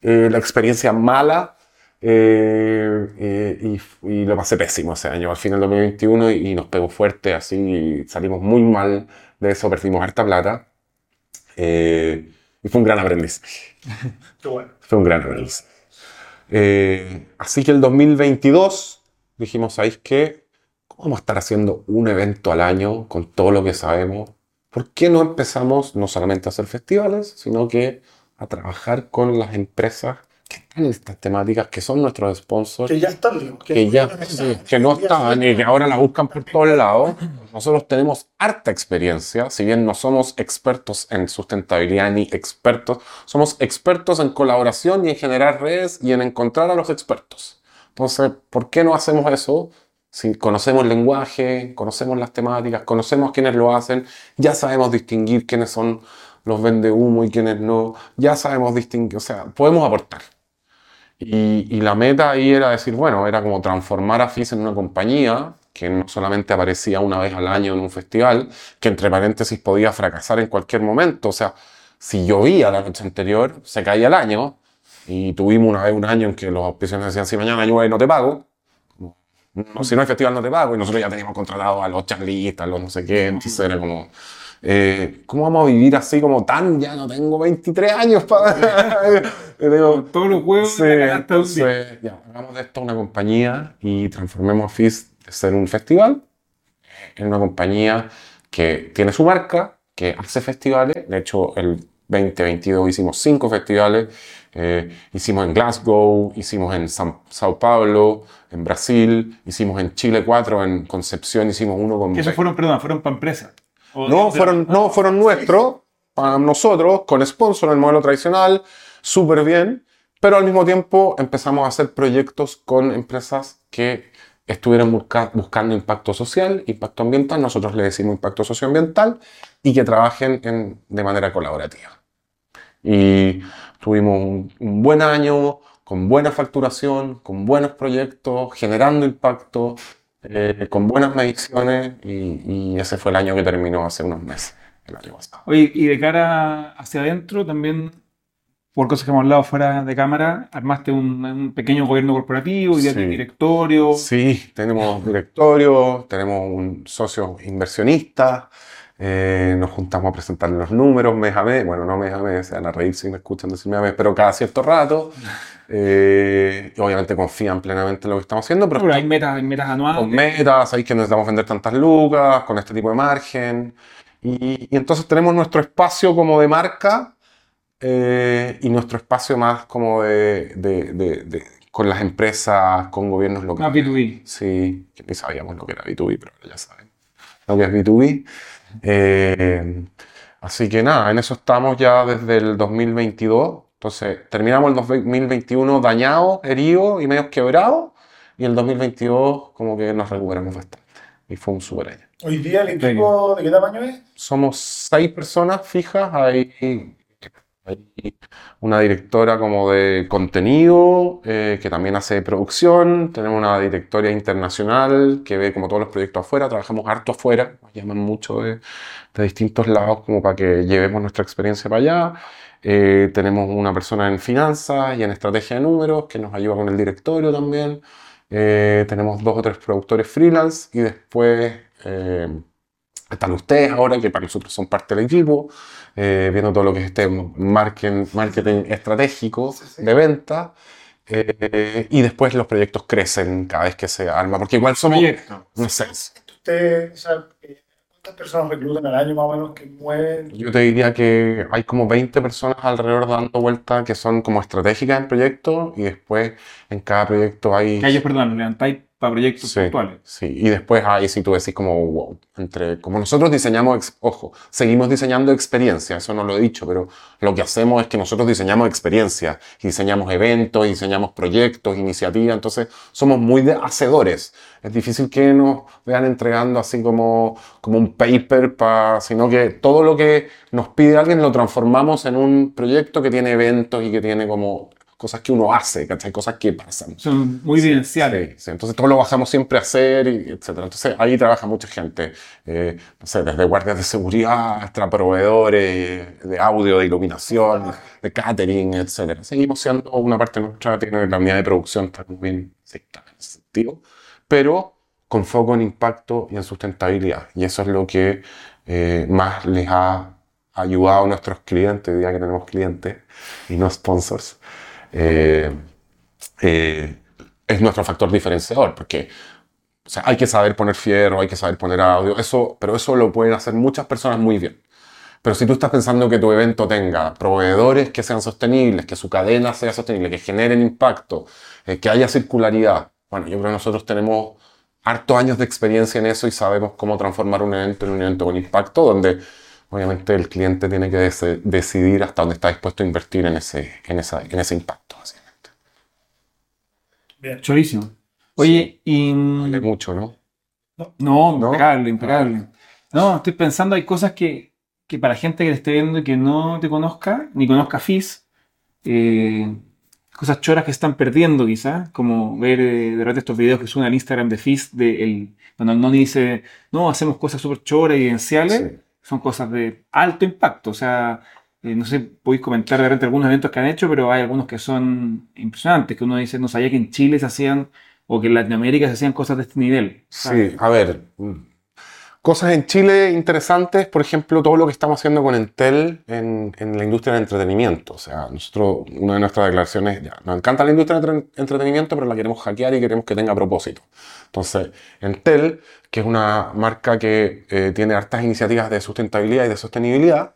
eh, la experiencia mala, eh, eh, y, y lo pasé pésimo ese año, al final del 2021, y, y nos pegó fuerte, así, y salimos muy mal de eso, perdimos harta plata, eh, y fue un gran aprendizaje. Bueno. Fue un gran aprendizaje. Eh, así que el 2022 dijimos, ¿sabéis qué? ¿Cómo vamos a estar haciendo un evento al año con todo lo que sabemos? ¿Por qué no empezamos no solamente a hacer festivales, sino que a trabajar con las empresas que están estas temáticas, que son nuestros sponsors? Que ya están, digo, que ya sí, que no estaban y que ahora la buscan por todos lados. Nosotros tenemos harta experiencia, si bien no somos expertos en sustentabilidad ni expertos, somos expertos en colaboración y en generar redes y en encontrar a los expertos. Entonces, ¿por qué no hacemos eso? Si conocemos el lenguaje, conocemos las temáticas, conocemos quiénes lo hacen, ya sabemos distinguir quiénes son los vende humo y quiénes no, ya sabemos distinguir, o sea, podemos aportar. Y, y la meta ahí era decir, bueno, era como transformar a FIS en una compañía que no solamente aparecía una vez al año en un festival, que entre paréntesis podía fracasar en cualquier momento. O sea, si llovía la noche anterior, se caía el año. Y tuvimos una vez un año en que los auspiciadores decían, si mañana llueve no te pago. No, si no hay festival no te pago. Y nosotros ya teníamos contratado a los charlistas, a los no sé qué. Entonces era como... eh, ¿cómo vamos a vivir así como tan? Ya no tengo 23 años para... Digo, Todos los juegos Sí, entonces, ya, hagamos de esto una compañía y transformemos a FIS de ser un festival en una compañía que tiene su marca, que hace festivales. De hecho, el 2022 hicimos cinco festivales. eh, hicimos en Glasgow, hicimos en San- Sao Paulo, en Brasil, hicimos en Chile cuatro, en Concepción hicimos uno con... Que esos fueron, perdón, fueron para empresas. No, fueron, no, fueron nuestros, para nosotros, con sponsor, el modelo tradicional, súper bien, pero al mismo tiempo empezamos a hacer proyectos con empresas que estuvieran busca- buscando impacto social, impacto ambiental, nosotros le decimos impacto socioambiental, y que trabajen en- de manera colaborativa. Y tuvimos un, un buen año, con buena facturación, con buenos proyectos, generando impacto, eh, con buenas mediciones, y, y ese fue el año que terminó hace unos meses, el año pasado. Oye, y de cara hacia adentro también, por cosas que hemos hablado fuera de cámara, armaste un, un pequeño gobierno corporativo, ideas de Sí. directorio. Sí, tenemos directorio, tenemos un socio inversionista, eh, nos juntamos a presentar los números mes a mes, bueno, no mes a mes, se van a reír si me escuchan decirme a mes, pero cada cierto rato. Eh, obviamente confían plenamente en lo que estamos haciendo, pero Pero hay metas, hay metas anuales. con metas, sabéis que necesitamos vender tantas lucas, con este tipo de margen. Y, y entonces tenemos nuestro espacio como de marca eh, y nuestro espacio más como de, de- de- de- con las empresas, con gobiernos Más locales. B2B. Sí, que ni sabíamos lo que era B2B, pero ya saben lo que es B2B. Eh, así que nada, en eso estamos ya desde el 2022. Entonces, terminamos el 2021 dañado, herido y medio quebrado. Y el 2022 como que nos recuperamos bastante. Y fue un super año. Hoy día el equipo, ¿de qué tamaño es? Somos seis personas fijas. Hay, hay una directora como de contenido eh, que también hace producción. Tenemos una directoria internacional que ve como todos los proyectos afuera. Trabajamos harto afuera. Nos llaman mucho de, distintos lados como para que llevemos nuestra experiencia para allá. Eh, tenemos una persona en finanzas y en estrategia de números que nos ayuda con el directorio también. Eh, tenemos dos o tres productores freelance y después están ustedes ahora, que para nosotros son parte del equipo, eh, viendo todo lo que es este marketing, marketing estratégico Sí, sí. de venta. eh, y después los proyectos crecen cada vez que se arma, porque igual somos, Proyecto. no sé, Usted, o sea, eh, ¿cuántas personas reclutan al año más o menos que mueven? Yo te diría que hay como 20 personas alrededor dando vuelta que son como estratégicas en proyecto y después en cada proyecto hay... Que ellos, perdón, levantáis para proyectos Sí, sí. Y después hay, si tú decís como, wow, entre, como nosotros diseñamos, ojo, seguimos diseñando experiencia, eso no lo he dicho, pero lo que hacemos es que nosotros diseñamos experiencia, y diseñamos eventos, diseñamos proyectos, iniciativas, entonces somos muy de hacedores. Es difícil que nos vean entregando así como, como un paper, pa, sino que todo lo que nos pide alguien lo transformamos en un proyecto que tiene eventos y que tiene como cosas que uno hace, ¿cachai? Cosas que pasan. Son muy vivenciales. Sí, sí. Entonces todo lo bajamos siempre a hacer, y etcétera. Entonces ahí trabaja mucha gente, eh, no sé, desde guardias de seguridad hasta proveedores de audio, de iluminación, de catering, etcétera. Seguimos siendo una parte nuestra, tiene la unidad de producción, está muy bien secta en ese sentido, pero con foco en impacto y en sustentabilidad. Y eso es lo que eh, más les ha ayudado a nuestros clientes, diría que tenemos clientes y no sponsors. Eh, eh, es nuestro factor diferenciador, porque o sea, hay que saber poner fierro, hay que saber poner audio, eso, pero eso lo pueden hacer muchas personas muy bien. Pero si tú estás pensando que tu evento tenga proveedores que sean sostenibles, que su cadena sea sostenible, que generen impacto, eh, que haya circularidad, bueno, yo creo que nosotros tenemos hartos años de experiencia en eso y sabemos cómo transformar un evento en un evento con impacto, donde obviamente el cliente tiene que decidir hasta dónde está dispuesto a invertir en ese, en esa, en ese impacto. básicamente. Bien. Chorísimo. Oye, y... Vale mucho, ¿no? No, ¿No? impecable, impecable. No, estoy pensando, hay cosas que, que para gente que te esté viendo y que no te conozca, ni conozca FIS, eh, cosas choras que están perdiendo quizás, como ver eh, de repente estos videos que suben al Instagram de FIS, de el, cuando no dice, no, hacemos cosas súper choras y evidenciales, Sí. Son cosas de alto impacto, o sea, eh, no sé, podéis comentar de repente algunos eventos que han hecho, pero hay algunos que son impresionantes, que uno dice, no sabía que en Chile se hacían, o que en Latinoamérica se hacían cosas de este nivel. Sí, a ver, mm, Cosas en Chile interesantes, por ejemplo, todo lo que estamos haciendo con Entel en, en la industria del entretenimiento. O sea, una de nuestras declaraciones, ya, nos encanta la industria del entre- entretenimiento, pero la queremos hackear y queremos que tenga propósito. Entonces, Entel, que es una marca que eh, tiene hartas iniciativas de sustentabilidad y de sostenibilidad,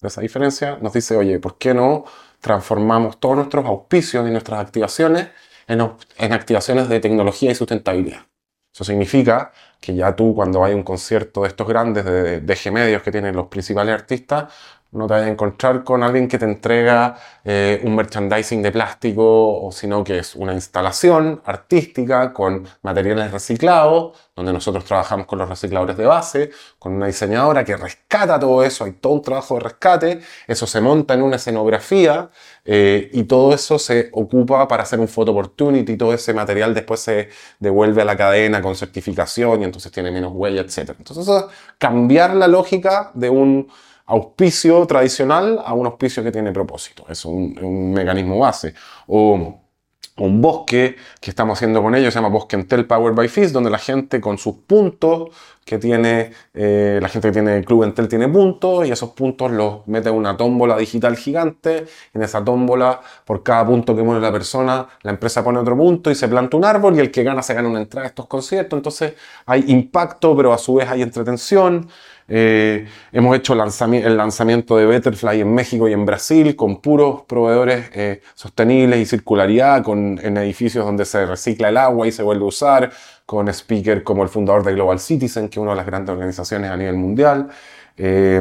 de esa diferencia, nos dice, oye, ¿por qué no transformamos todos nuestros auspicios y nuestras activaciones en, en activaciones de tecnología y sustentabilidad? Eso significa que ya tú cuando hay un concierto de estos grandes de, de medios que tienen los principales artistas, no te vas a encontrar con alguien que te entrega eh, un merchandising de plástico, sino que es una instalación artística con materiales reciclados, donde nosotros trabajamos con los recicladores de base, con una diseñadora que rescata todo eso, hay todo un trabajo de rescate, eso se monta en una escenografía eh, y todo eso se ocupa para hacer un photo opportunity, todo ese material después se devuelve a la cadena con certificación y entonces tiene menos huella, etc. Entonces cambiar la lógica de un auspicio tradicional a un auspicio que tiene propósito. Es un, mecanismo base. O un bosque que estamos haciendo con ellos, se llama Bosque Entel Powered by Fish, donde la gente con sus puntos que tiene, eh, la gente que tiene el club Entel tiene puntos y esos puntos los mete en una tómbola digital gigante. En esa tómbola, por cada punto que pone la persona, la empresa pone otro punto y se planta un árbol y el que gana se gana una entrada a estos conciertos. Entonces hay impacto, pero a su vez hay entretención. Eh, hemos hecho el lanzamiento de Betterfly en México y en Brasil con puros proveedores eh, sostenibles y circularidad, con, en edificios donde se recicla el agua y se vuelve a usar, con speaker como el fundador de Global Citizen, que es una de las grandes organizaciones a nivel mundial. Eh,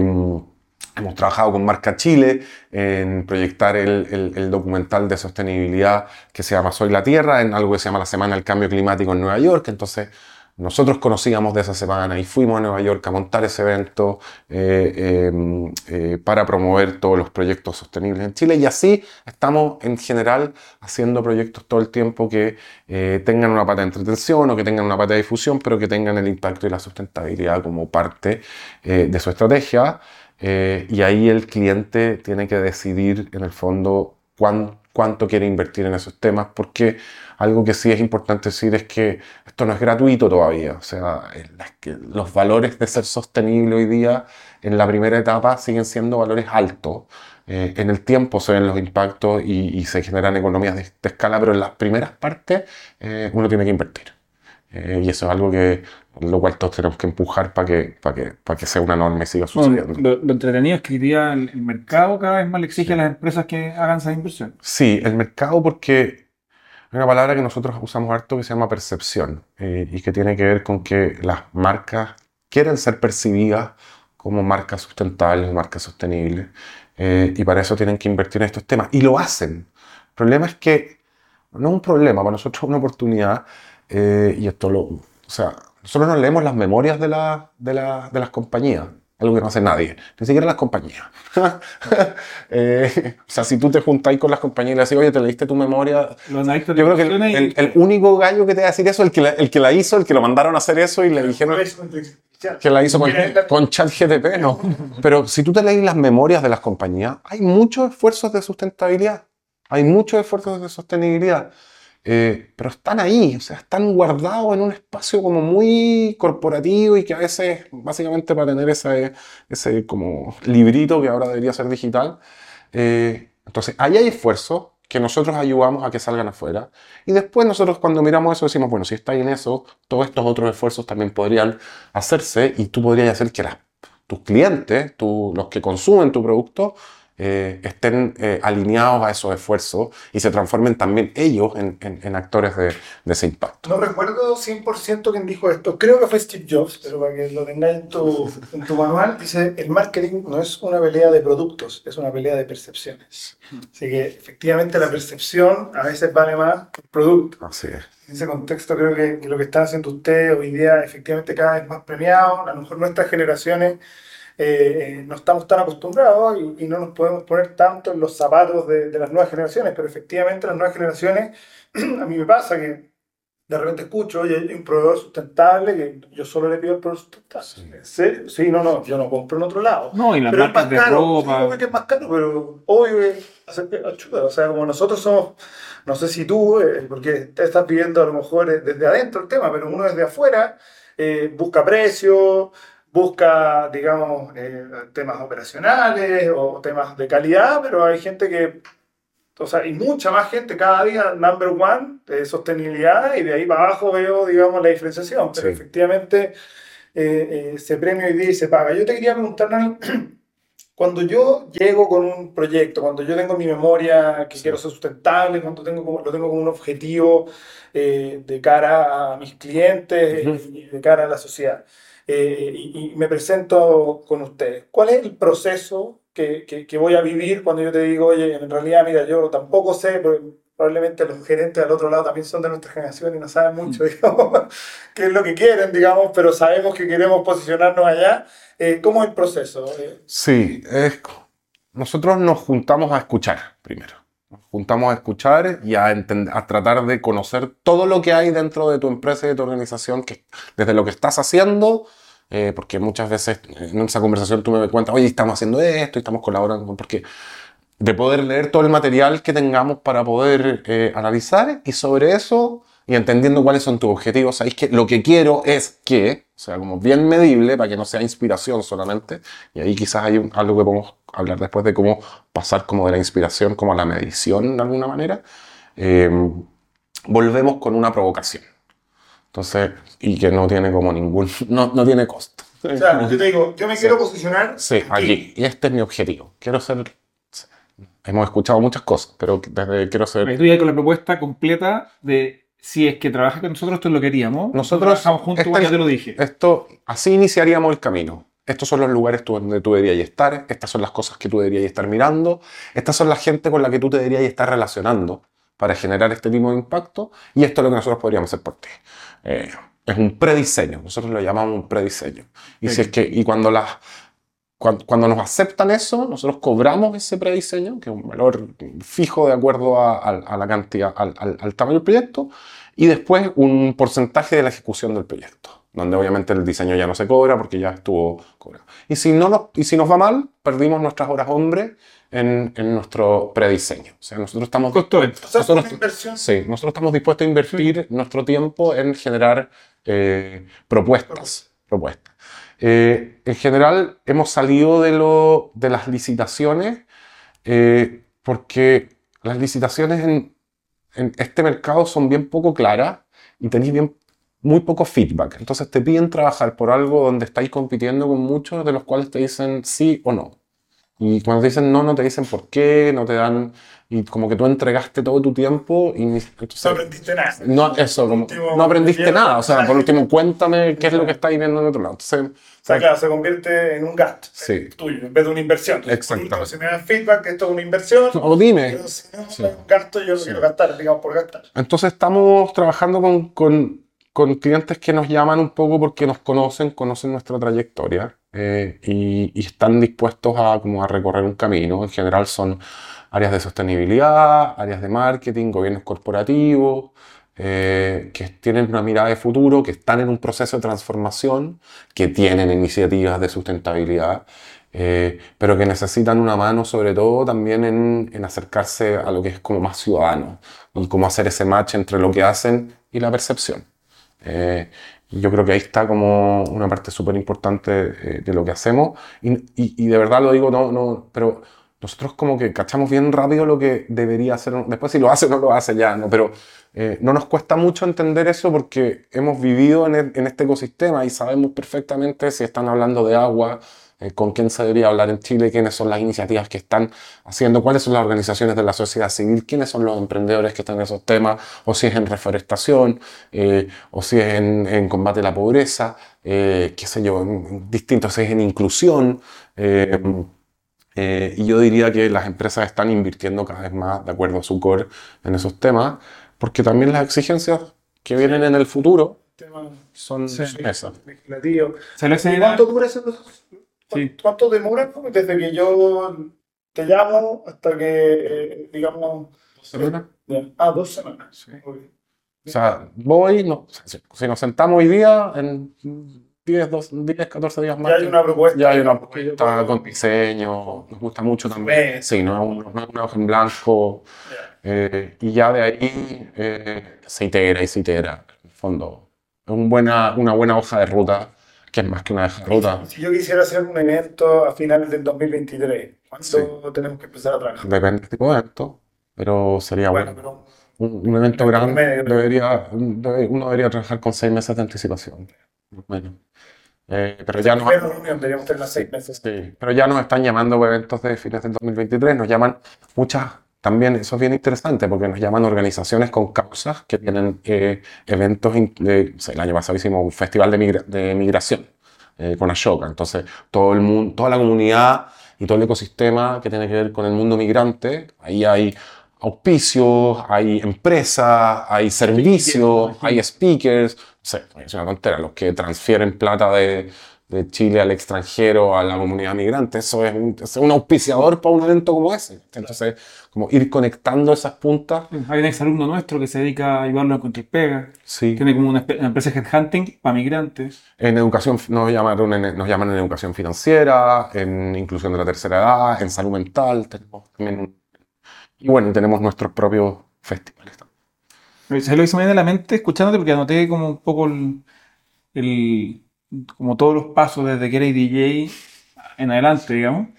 Hemos trabajado con Marca Chile en proyectar el, el- el documental de sostenibilidad que se llama Soy la Tierra, en algo que se llama la Semana del Cambio Climático en Nueva York. Entonces, nosotros conocíamos de esa semana y fuimos a Nueva York a montar ese evento eh, eh, eh, para promover todos los proyectos sostenibles en Chile. Y así estamos en general haciendo proyectos todo el tiempo que eh, tengan una pata de entretención o que tengan una pata de difusión, pero que tengan el impacto y la sustentabilidad como parte de su estrategia. Y ahí el cliente tiene que decidir en el fondo cuán- cuánto quiere invertir en esos temas, porque algo que sí es importante decir es que esto no es gratuito todavía. O sea, los valores de ser sostenible hoy día en la primera etapa siguen siendo valores altos. Eh, en el tiempo se ven los impactos y, y se generan economías de, de escala, pero en las primeras partes eh, uno tiene que invertir. Eh, y eso es algo que, lo cual todos tenemos que empujar para que, para que, para que sea una norma y siga Bueno, sucediendo. lo, lo entretenido es que el, el mercado cada vez más le exige a las empresas que hagan esas inversiones. Sí, el mercado porque hay una palabra que nosotros usamos harto que se llama percepción eh, y que tiene que ver con que las marcas quieren ser percibidas como marcas sustentables, marcas sostenibles eh, y para eso tienen que invertir en estos temas y lo hacen. El problema es que no es un problema, para nosotros es una oportunidad eh, y esto lo, o sea, nosotros nos leemos las memorias de, la- de, la- de las compañías, algo que no hace nadie, ni siquiera las compañías. Eh, o sea, si tú te juntáis con las compañías y le decís, oye, te leíste tu memoria, yo creo que el, el- el único gallo que te va a decir eso es el que, la, el que la hizo, el que lo mandaron a hacer eso y le dijeron que la hizo con, con ChatGPT, no. Pero si tú te lees las memorias de las compañías, hay muchos esfuerzos de sustentabilidad, hay muchos esfuerzos de sostenibilidad, eh, pero están ahí, o sea, están guardados en un espacio como muy corporativo y que a veces, básicamente para tener ese, ese como librito que ahora debería ser digital, eh, entonces ahí hay esfuerzos que nosotros ayudamos a que salgan afuera. Y después nosotros cuando miramos eso decimos, bueno, si está en eso, todos estos otros esfuerzos también podrían hacerse y tú podrías hacer que las- tus clientes, tu- los que consumen tu producto, eh, estén eh, alineados a esos esfuerzos y se transformen también ellos en, en- en actores de, de ese impacto. No recuerdo 100% quién dijo esto. Creo que fue Steve Jobs, pero para que lo tengáis en tu, en tu manual, dice, el marketing no es una pelea de productos, es una pelea de percepciones. Así que efectivamente la percepción a veces vale más que el producto. Así es. En ese contexto creo que, que lo que están haciendo ustedes hoy día efectivamente cada vez más premiado. A lo mejor nuestras generaciones eh, eh, no estamos tan acostumbrados y, y no nos podemos poner tanto en los zapatos de, de las nuevas generaciones, pero efectivamente las nuevas generaciones, a mí me pasa que de repente escucho, oye, hay un proveedor sustentable que yo solo le pido el proveedor sustentable. Sí, sí, no, no, yo no compro en otro lado. No, y las Pero es marcas más de caro, sí, ropa. obvio que es más caro, pero obvio que ayuda. O sea, como nosotros somos, no sé si tú, eh, porque te estás viendo a lo mejor desde adentro el tema, pero uno desde afuera eh, busca precio, busca, digamos, eh, temas operacionales o temas de calidad, pero hay gente que, o sea, y mucha más gente cada día, number one, de sostenibilidad, y de ahí para abajo veo, digamos, la diferenciación. Pero Sí. efectivamente, eh, eh, se premia hoy día y se paga. Yo te quería preguntar, Nani, cuando yo llego con un proyecto, cuando yo tengo mi memoria que Sí. quiero ser sustentable, cuando tengo como, lo tengo como un objetivo eh, de cara a mis clientes Ujú. y de cara a la sociedad, eh, y, y me presento con ustedes, ¿cuál es el proceso que, que- que voy a vivir cuando yo te digo, oye, en realidad, mira, yo tampoco sé, probablemente los gerentes al otro lado también son de nuestra generación y no saben mucho, digamos, qué es lo que quieren, digamos, pero sabemos que queremos posicionarnos allá. Eh, ¿cómo es el proceso? Eh, Sí, es, nosotros nos juntamos a escuchar primero. Juntamos a escuchar y a, a tratar de conocer todo lo que hay dentro de tu empresa y de tu organización, que, desde lo que estás haciendo, eh, porque muchas veces en esa conversación tú me cuentas, oye, estamos haciendo esto, estamos colaborando, porque de poder leer todo el material que tengamos para poder eh, analizar y sobre eso y entendiendo cuáles son tus objetivos. Sabéis que lo que quiero es que, o sea, como bien medible para que no sea inspiración solamente. Y ahí quizás hay un- algo que podemos hablar después de cómo pasar como de la inspiración como a la medición de alguna manera. Eh, volvemos con una provocación. Entonces, y que no tiene como ningún, no, no tiene costo. o sea, yo te digo, yo me quiero posicionar Sí, aquí. Y este es mi objetivo. Quiero ser. Hemos escuchado muchas cosas, pero desde quiero ser. Ahí tú ya con la propuesta completa de si es que trabajas con nosotros, esto lo queríamos. Nosotros- trabajamos juntos, esta ya te lo dije. Esto, así iniciaríamos el camino. Estos son los lugares donde tú deberías estar. Estas son las cosas que tú deberías estar mirando. Estas son la gente con la que tú te deberías estar relacionando para generar este tipo de impacto. Y esto es lo que nosotros podríamos hacer por ti. Eh, es un prediseño. Nosotros lo llamamos un prediseño. Y, si es que, y cuando, las, cuando, cuando nos aceptan eso, nosotros cobramos ese prediseño, que es un valor fijo de acuerdo a, a- a la cantidad, al, al- al tamaño del proyecto, y después un porcentaje de la ejecución del proyecto, donde obviamente el diseño ya no se cobra porque ya estuvo cobrado. Y si, no nos, y si nos va mal, perdimos nuestras horas hombre en, en nuestro prediseño. O sea, nosotros estamos una Nosotros- inversión. Sí, nosotros estamos dispuestos a invertir nuestro tiempo en generar eh, propuestas. propuestas. Eh, en general, hemos salido de, lo, de las licitaciones eh, porque las licitaciones en, en este mercado son bien poco claras y tenéis bien, muy poco feedback. Entonces te piden trabajar por algo donde estáis compitiendo con muchos de los cuales te dicen sí o no. Y cuando te dicen no, no te dicen por qué, no te dan... Y como que tú entregaste todo tu tiempo y... ni- entonces- No aprendiste nada. no, eso, como, no aprendiste nada. O sea, por último, cuéntame qué es lo que estáis viendo en otro lado. Entonces, O sea, claro, se convierte en un gasto Sí. tuyo en vez de una inversión. Último, Si me dan feedback que esto es una inversión, o dime. pero si no Sí. es un gasto, yo lo Sí. quiero gastar, digamos, por gastar. Entonces estamos trabajando con, con- con clientes que nos llaman un poco porque nos conocen, conocen nuestra trayectoria eh, y, y están dispuestos a, como a recorrer un camino. En general son áreas de sostenibilidad, áreas de marketing, gobiernos corporativos, eh, que tienen una mirada de futuro, que están en un proceso de transformación, que tienen iniciativas de sustentabilidad. eh, pero que necesitan una mano sobre todo también en, en acercarse a lo que es como más ciudadano y cómo hacer ese match entre lo que hacen y la percepción. Eh, yo creo que ahí está como una parte súper importante eh, de lo que hacemos y, y- de verdad lo digo, no, no, pero nosotros como que cachamos bien rápido lo que debería hacer, después si lo hace o no lo hace ya, ¿no? pero eh, no nos cuesta mucho entender eso porque hemos vivido en, el- en este ecosistema y sabemos perfectamente si están hablando de agua, eh, con quién se debería hablar en Chile, quiénes son las iniciativas que están haciendo, cuáles son las organizaciones de la sociedad civil, quiénes son los emprendedores que están en esos temas, o si es en reforestación, eh, o si es en, en combate a la pobreza, eh, qué sé yo, en, en distintos, si es en inclusión. eh, eh, y yo diría que las empresas están invirtiendo cada vez más de acuerdo a su core en esos temas, porque también las exigencias que vienen en el futuro son, Sí. esas. legislativo. Salió ¿Y ese cuánto dura ese proceso? Sí. ¿Cuánto demora desde que yo te llamo hasta que, eh, digamos... ¿Semanas? ya. Ah, dos semanas. Sí. Ok. O sea, voy, no, si, nos sentamos hoy día, en 10, 12, 10 14 días más. Ya hay una propuesta. ya hay una propuesta puedo- con diseño, nos gusta mucho también. Sí, no es un- no es una hoja en blanco. Ya. eh, y ya de ahí eh, se itera y se itera. En el fondo, es un buena, una buena hoja de ruta que es más que una derrota. Si yo quisiera hacer un evento a finales del 2023, ¿cuándo Sí. tenemos que empezar a trabajar? Depende del tipo de evento, pero sería Bueno, bueno. pero Un, un evento En grande debería, debe- uno debería trabajar con seis meses de anticipación. Bueno, eh, pero ya no, primera reunión tener las seis meses. sí, pero ya nos están llamando eventos de fines del 2023, nos llaman muchas, también eso es bien interesante porque nos llaman organizaciones con causas que tienen eh, eventos, el año pasado hicimos un festival de, migra- de migración eh, con Ashoka, entonces todo el mundo, toda la comunidad y todo el ecosistema que tiene que ver con el mundo migrante, ahí hay auspicios, hay empresas, hay servicios, hay speakers, no sé, es una tontera, los que transfieren plata de, de Chile al extranjero, a la comunidad migrante, eso es un, es un auspiciador para un evento como ese. Entonces, como ir conectando esas puntas, Hay un exalumno nuestro que se dedica a ayudarlo a encontrar pega. sí. Tiene como una, una empresa de headhunting para migrantes. En educación, nos llamaron en, nos llaman en educación financiera, en inclusión de la tercera edad, en salud mental, tenemos también y bueno, tenemos nuestros propios festivales. también. Se lo hizo me viene a la mente escuchándote porque anoté como un poco el, el- como todos los pasos desde que eres DJ en adelante, digamos.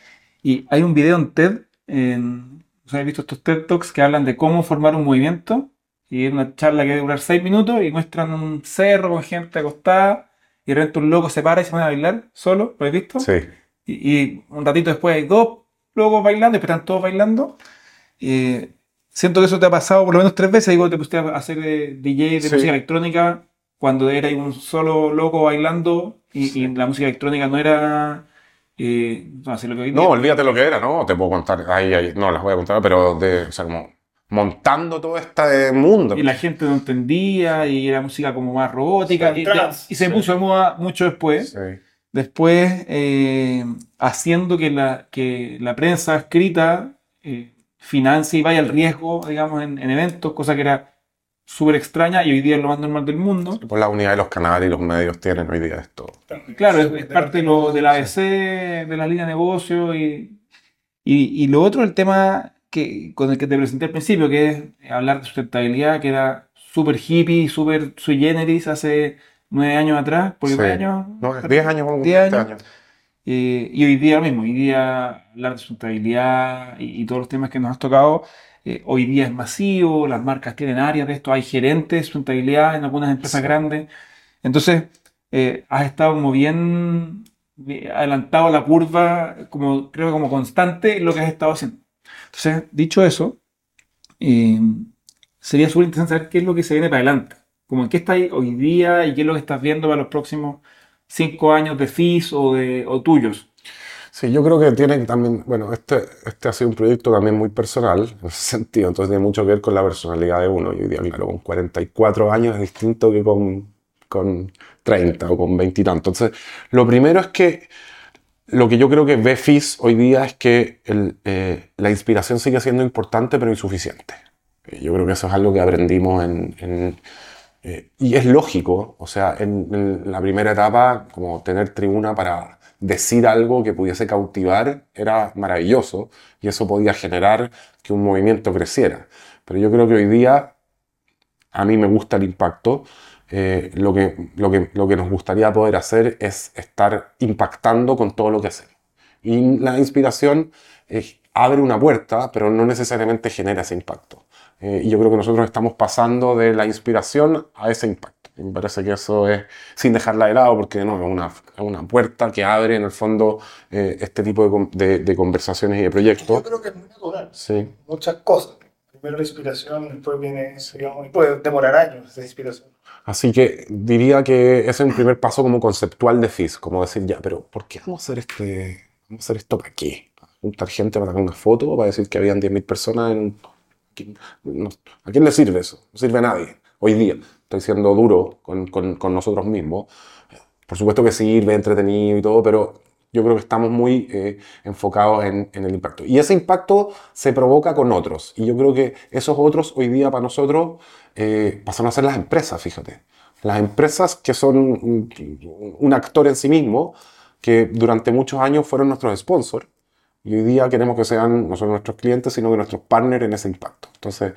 Y hay un video en TED, en, o sea, he visto estos TED Talks que hablan de cómo formar un movimiento. Y es una charla que debe durar seis minutos y muestran un cerro con gente acostada y de repente un loco se para y se pone a bailar solo, ¿lo has visto? Sí, Y, y un ratito después hay dos locos bailando, después están todos bailando. Eh, siento que eso te ha pasado por lo menos tres veces. Digo, te pusiste a hacer eh, DJ de Sí. música electrónica cuando era un solo loco bailando y, y la música electrónica no era. Eh, no, así lo que hoy No, día- olvídate lo que era, ¿no? Te puedo contar, ahí, ahí, no las voy a contar, pero de, o sea, como montando todo este mundo. Y la gente no entendía y era música como más robótica. Sí, Y, se sí. puso de moda mucho después. Sí. Después, eh, haciendo que la, que la prensa escrita eh, financie y vaya al riesgo, digamos, en, en eventos, cosa que era súper extraña y hoy día es lo más normal del mundo. Por la unidad de los canales y los medios tienen hoy día esto. Claro, es, es parte de lo, del ABC, de la línea de negocio y, y, y lo otro, el tema que, con el que te presenté al principio, que es hablar de sustentabilidad, que era súper hippie, súper sui generis hace nueve años atrás, porque Sí. años... No, 10 años, Diez este años. año. Eh, y hoy día lo mismo, hoy día hablar de sustentabilidad y, y todos los temas que nos has tocado, eh, hoy día es masivo, las marcas tienen áreas de esto, hay gerentes de sustentabilidad en algunas empresas Sí. grandes. Entonces, eh, has estado como bien, bien adelantado a la curva, como, creo que como constante en lo que has estado haciendo. Entonces, dicho eso, eh, sería súper interesante saber qué es lo que se viene para adelante. Como en qué estás hoy día y qué es lo que estás viendo para los próximos cinco años de FIS o, de, o tuyos. Sí, yo creo que tiene también, bueno, este, este ha sido un proyecto también muy personal en ese sentido, entonces tiene mucho que ver con la personalidad de uno. Y hoy día, claro, con 44 años es distinto que con, con 30 o con 20 y tanto. Entonces, lo primero es que lo que yo creo que ve FIS hoy día es que el, eh, la inspiración sigue siendo importante pero insuficiente. Eh, Yo creo que eso es algo que aprendimos en... en, eh, y es lógico, o sea, en, en la primera etapa, como tener tribuna para decir algo que pudiese cautivar era maravilloso y eso podía generar que un movimiento creciera. Pero yo creo que hoy día a mí me gusta el impacto. eh, lo, que, lo, que, lo que nos gustaría poder hacer es estar impactando con todo lo que hacemos. Y la inspiración eh, abre una puerta, pero no necesariamente genera ese impacto. Eh, y yo creo que nosotros estamos pasando de la inspiración a ese impacto. Y me parece que eso es sin dejarla de lado, porque no, es una, es una puerta que abre en el fondo eh, este tipo de, de- de conversaciones y de Yo proyectos. creo que es muy natural. Sí. Muchas cosas. Primero la inspiración, después viene, digamos, y puede demorar años esa inspiración. Así que diría que ese es un primer paso como conceptual de FIS, como decir, ya, pero ¿por qué vamos a hacer, este, vamos a hacer esto para qué? ¿Para juntar gente para sacar una foto? ¿Para decir que habían 10.000 personas en... ¿Quién- no- ¿A quién le sirve eso? No sirve a nadie. Hoy día estoy siendo duro con, con- con nosotros mismos. Por supuesto que sirve, entretenido y todo, pero yo creo que estamos muy eh, enfocados en, en el impacto. Y ese impacto se provoca con otros. Y yo creo que esos otros hoy día para nosotros eh, pasan a ser las empresas, fíjate. Las empresas que son un, un actor en sí mismo, que durante muchos años fueron nuestros sponsors. Y hoy día queremos que sean no solo nuestros clientes, sino que nuestros partners en ese impacto. Entonces,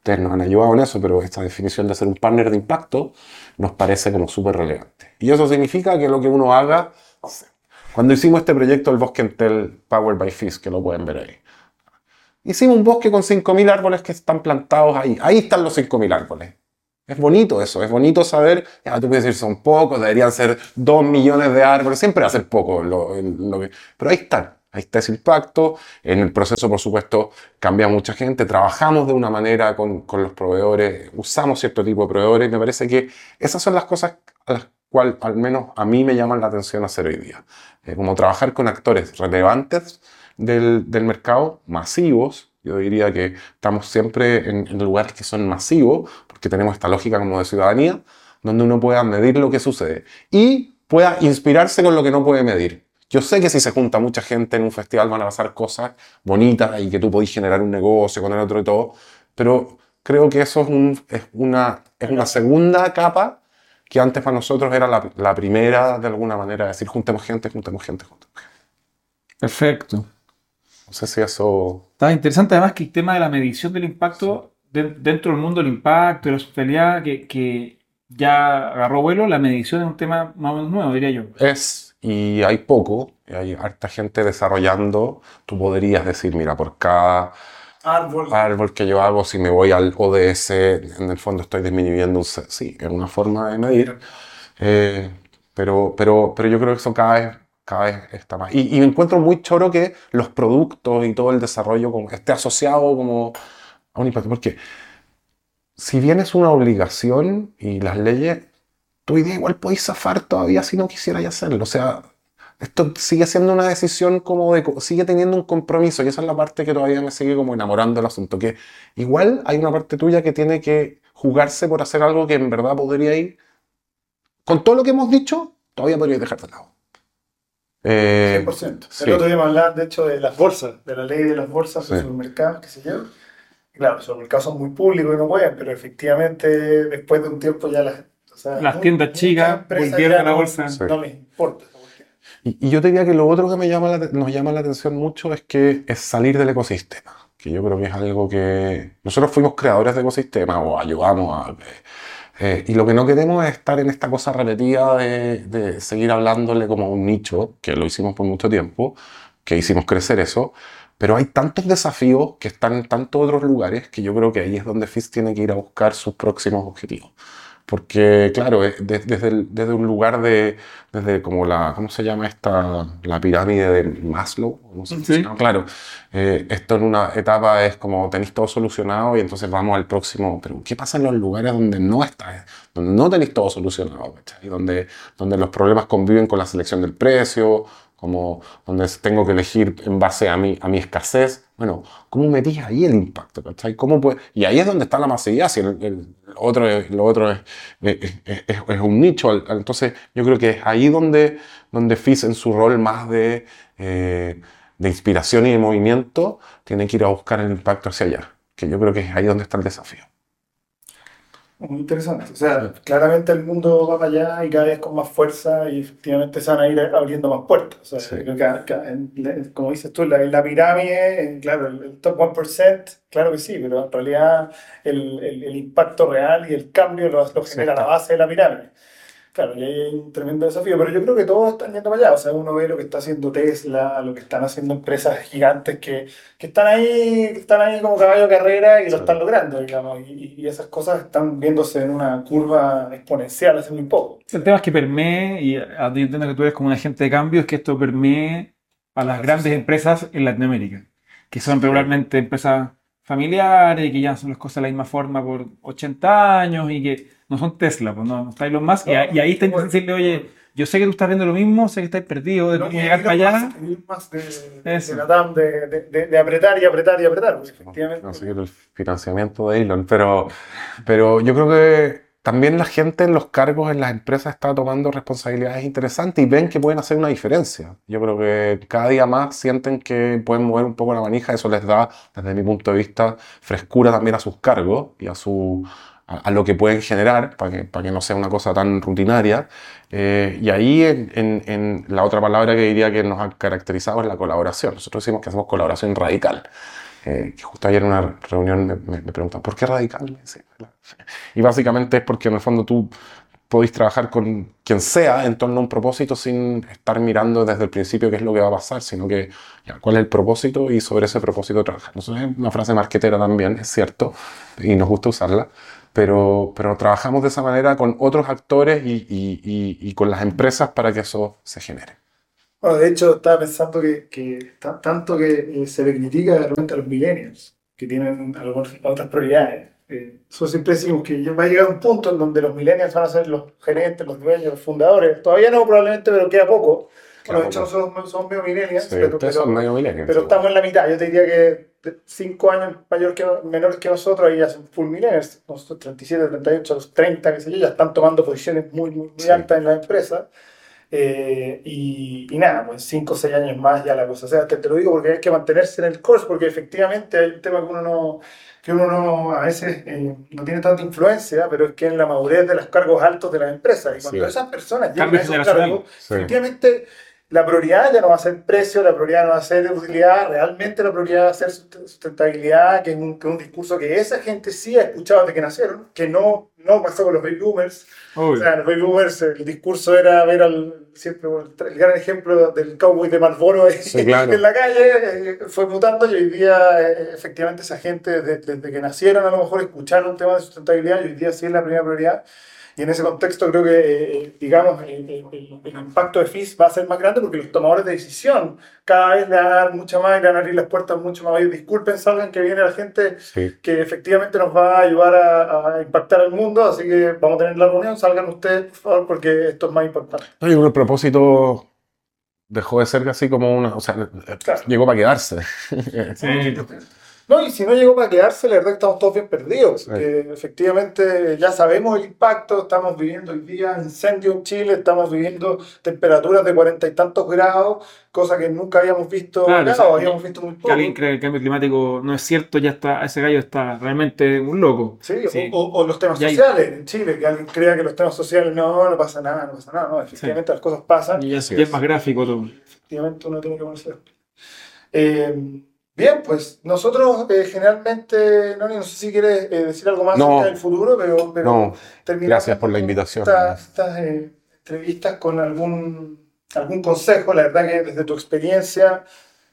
ustedes nos han ayudado en eso, pero esta definición de ser un partner de impacto nos parece como súper relevante. Y eso significa que lo que uno haga, cuando hicimos este proyecto, el Bosque Entel Powered by Fish, que lo pueden ver ahí, hicimos un bosque con 5.000 árboles que están plantados ahí. Ahí están los 5.000 árboles. Es bonito eso, es bonito saber, ya tú puedes decir son pocos, deberían ser 2 millones de árboles, siempre va a ser poco, lo, pero ahí están, ahí está ese impacto. En el proceso, por supuesto, cambia mucha gente, trabajamos de una manera con, con los proveedores, usamos cierto tipo de proveedores, y me parece que esas son las cosas a las cuales al menos a mí me llaman la atención hacer hoy día. Eh, como trabajar con actores relevantes del, del mercado, masivos, yo diría que estamos siempre en, en, lugares que son masivos, porque tenemos esta lógica como de ciudadanía, donde uno pueda medir lo que sucede y pueda inspirarse con lo que no puede medir. Yo sé que si se junta mucha gente en un festival van a pasar cosas bonitas y que tú podés generar un negocio con el otro y todo, pero creo que eso es, un, es, una, es una segunda capa que antes para nosotros era la, la primera de alguna manera, decir juntemos gente, juntemos gente, juntemos gente. Perfecto. No sé si eso... Está interesante además que el tema de la medición del impacto sí. de, dentro del mundo del impacto y la sostenibilidad que, que, ya agarró vuelo, la medición es un tema más o menos nuevo, diría yo. Es, y hay poco, hay harta gente desarrollando. Tú podrías decir, mira, por cada árbol, árbol que yo hago, si me voy al ODS, en el fondo estoy disminuyendo un... Sí, es una forma de medir. Eh, pero, pero, pero yo creo que eso cada vez cada vez está más. Y, y, me encuentro muy choro que los productos y todo el desarrollo como, esté asociado como a un impacto. Porque si bien es una obligación y las leyes, tú hoy día igual podéis zafar todavía si no quisierais hacerlo. O sea, esto sigue siendo una decisión como de, sigue teniendo un compromiso y esa es la parte que todavía me sigue como enamorando del asunto, que igual hay una parte tuya que tiene que jugarse por hacer algo que en verdad podría ir, con todo lo que hemos dicho, todavía podríais dejar de lado. Eh, 100%. Sí. El otro día me hablaban, de hecho, de las bolsas, de la ley de las bolsas sí. de supermercados, qué sé yo. Claro, los supermercados son muy públicos y no pueden, pero efectivamente, después de un tiempo ya las, sea, las tiendas chicas volvieron a la bolsa. No, no les importa. Y, y, yo te diría que lo otro que me llama la, nos llama la atención mucho es que es salir del ecosistema, que yo creo que es algo que nosotros fuimos creadores de ecosistema o ayudamos a... Eh, y lo que no queremos es estar en esta cosa repetida de, de, seguir hablándole como un nicho, que lo hicimos por mucho tiempo, que hicimos crecer eso, pero hay tantos desafíos que están en tantos otros lugares que yo creo que ahí es donde FIS tiene que ir a buscar sus próximos objetivos. Porque, claro, desde, el, desde un lugar de, desde como la, ¿cómo se llama esta? La pirámide de Maslow. No sé sí. claro, eh, esto en una etapa es como tenéis todo solucionado y entonces vamos al próximo. Pero, ¿qué pasa en los lugares donde no está, donde no tenéis todo solucionado? Y donde, donde los problemas conviven con la selección del precio, como donde tengo que elegir en base a mi, a mi escasez. Bueno, ¿cómo metís ahí el impacto? ¿cachai? ¿Cómo puede? Y ahí es donde está la masividad, si lo otro es, un nicho. Entonces yo creo que es ahí donde, donde FIS en su rol más de, eh, de inspiración y de movimiento tiene que ir a buscar el impacto hacia allá, que yo creo que es ahí donde está el desafío. Muy interesante. O sea, claramente el mundo va para allá y cada vez con más fuerza y efectivamente se van a ir abriendo más puertas. O sea, sí. creo que, que, como dices tú, la, la pirámide, claro, el, top 1%, claro que sí, pero en realidad el, el, el impacto real y el cambio lo, lo genera la base de la pirámide. Claro, y hay un tremendo desafío, pero yo creo que todos están yendo para allá. O sea, uno ve lo que está haciendo Tesla, lo que están haciendo empresas gigantes que, que están ahí que están ahí como caballo de carrera y sí. lo están logrando, digamos. Y, y, esas cosas están viéndose en una curva exponencial hace muy poco. El tema es que permee, y yo entiendo que tú eres como un agente de cambio, es que esto permee a las grandes empresas en Latinoamérica, que son regularmente empresas familiares, que ya son las cosas de la misma forma por 80 años y que no son Tesla, pues no, no está Elon Musk. No, y, y, ahí está pues, decirle, oye, yo sé que tú estás viendo lo mismo, sé que estás perdido de no, cómo llegar para allá. Más de, de, la TAM, de, de, de, apretar y apretar y apretar, pues, efectivamente. No, seguir el financiamiento de Elon, pero, pero yo creo que también la gente en los cargos en las empresas está tomando responsabilidades interesantes y ven que pueden hacer una diferencia. Yo creo que cada día más sienten que pueden mover un poco la manija, eso les da, desde mi punto de vista, frescura también a sus cargos y a su a, lo que pueden generar, para que, para que no sea una cosa tan rutinaria. Eh, y ahí en, en, en, la otra palabra que diría que nos ha caracterizado es la colaboración. Nosotros decimos que hacemos colaboración radical. eh, que justo ayer en una reunión me, me, me preguntan, ¿por qué radical? Y básicamente es porque en el fondo tú podéis trabajar con quien sea en torno a un propósito sin estar mirando desde el principio qué es lo que va a pasar, sino que ya, cuál es el propósito y sobre ese propósito trabajar. No es una frase marquetera también, es cierto, y nos gusta usarla, pero, pero trabajamos de esa manera con otros actores y, y, y, y con las empresas para que eso se genere. Bueno, de hecho, estaba pensando que, que tanto que eh, se le critica de repente a los millennials, que tienen algunas otras prioridades. Eh, siempre decimos que va a llegar un punto en donde los millennials van a ser los gerentes, los dueños, los fundadores. Todavía no, probablemente, pero queda poco. Bueno, de hecho, nosotros somos medio millennials, Sí, pero, ustedes pero- son medio millennials, pero estamos en la mitad. Yo te diría que cinco años mayor que, menores que nosotros, ahí ya son full millennials. Nosotros 37, 38, a los 30, qué sé yo, ya están tomando posiciones muy, muy, muy Sí. altas en la empresa. Eh, y, y nada, pues 5 o 6 años más ya la cosa. O sea, te, te lo digo porque hay que mantenerse en el course, porque efectivamente hay un tema que uno no, que uno no, a veces eh, no tiene tanta influencia, pero es que en la madurez de los cargos altos de las empresas. Y cuando Sí. esas personas llegan Cambio a esos cargos, Sí. efectivamente la prioridad ya no va a ser precio, la prioridad no va a ser utilidad, realmente la prioridad va a ser sust- sustentabilidad, que es un, que un discurso que esa gente sí ha escuchado desde que nacieron, que no, no pasó con los baby boomers. O sea, los baby boomers, el discurso era ver al, siempre el, gran ejemplo del cowboy de Marlboro Sí, claro. en la calle, eh, fue mutando y hoy día eh, efectivamente esa gente desde, desde que nacieron a lo mejor escucharon temas de sustentabilidad y hoy día sí es la primera prioridad. Y en ese contexto creo que, eh, digamos, el, el- el- impacto de FIS va a ser más grande porque los tomadores de decisión cada vez le van a dar mucha más y le van a abrir las puertas mucho más. Disculpen, salgan que viene la gente Sí. que efectivamente nos va a ayudar a, a impactar el mundo, así que vamos a tener la reunión, salgan ustedes, por favor, porque esto es más importante. No, yo creo que el propósito dejó de ser así como una. O sea, Claro. llegó para quedarse. Sí. No, y si no llegó para quedarse, la verdad que estamos todos bien perdidos, Sí. efectivamente ya sabemos el impacto, estamos viviendo hoy día incendio en Chile, estamos viviendo temperaturas de cuarenta y tantos grados, cosa que nunca habíamos visto Claro, acá, o habíamos visto muy Que poco. alguien cree que el cambio climático no es cierto, ya está, ese gallo está realmente un loco. Sí, Sí. O, los temas hay- sociales en Chile, que alguien crea que los temas sociales no, no pasa nada, no pasa nada, no, efectivamente las cosas pasan. Y ya, es es. más gráfico todo. efectivamente uno tiene que. Eh, bien, pues nosotros eh, generalmente, Noni, no sé si quieres eh, decir algo más No. acerca del futuro, pero, pero No, terminamos gracias por la invitación. Estas, estas, eh, entrevistas con algún, algún consejo, la verdad que desde tu experiencia,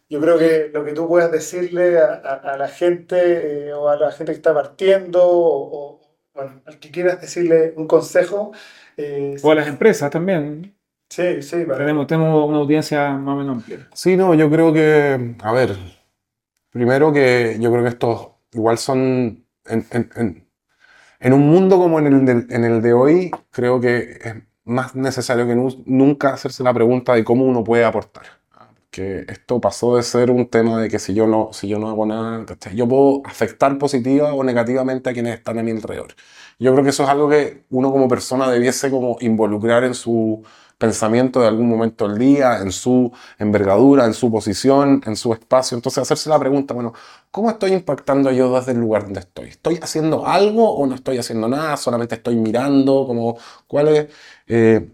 yo creo que lo que tú puedas decirle a, a- a la gente eh, o a la gente que está partiendo o, o, bueno, al que quieras decirle un consejo. eh, O a las empresas también. sí, sí, para- Tenemos, tenemos una audiencia más o menos amplia. Sí, no, yo creo que, a ver, primero que yo creo que estos igual son, en, en- en- en un mundo como el, del- en el de hoy, creo que es más necesario que nu- nunca hacerse la pregunta de cómo uno puede aportar. Que esto pasó de ser un tema de que si yo no, si yo no hago nada, yo puedo afectar positiva o negativamente a quienes están a mi alrededor. Yo creo que eso es algo que uno como persona debiese como involucrar en su pensamiento de algún momento del día, en su envergadura, en su posición, en su espacio. Entonces hacerse la pregunta, bueno, ¿cómo estoy impactando yo desde el lugar donde estoy? ¿Estoy haciendo algo o no estoy haciendo nada? ¿Solamente estoy mirando? Como, ¿Cuál es? eh,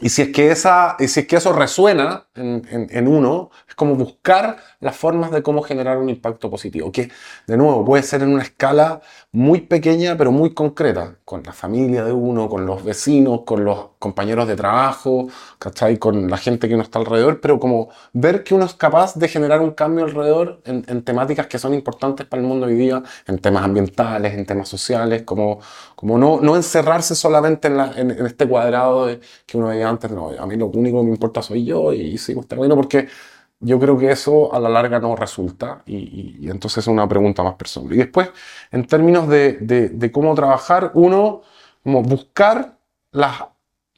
y si es que, esa, y si es que eso resuena en, en- en uno, es como buscar las formas de cómo generar un impacto positivo, que de nuevo puede ser en una escala muy pequeña pero muy concreta, con la familia de uno, con los vecinos, con los compañeros de trabajo, ¿cachai? Con la gente que uno está alrededor, pero como ver que uno es capaz de generar un cambio alrededor en, en temáticas que son importantes para el mundo hoy día, en temas ambientales, en temas sociales, como, como no, no encerrarse solamente en, la- este cuadrado de, que uno veía antes, no, a mí lo único que me importa soy yo y sigo este porque yo creo que eso a la larga no resulta y, y- y entonces es una pregunta más personal. Y después, en términos de, de- de cómo trabajar, uno, como buscar las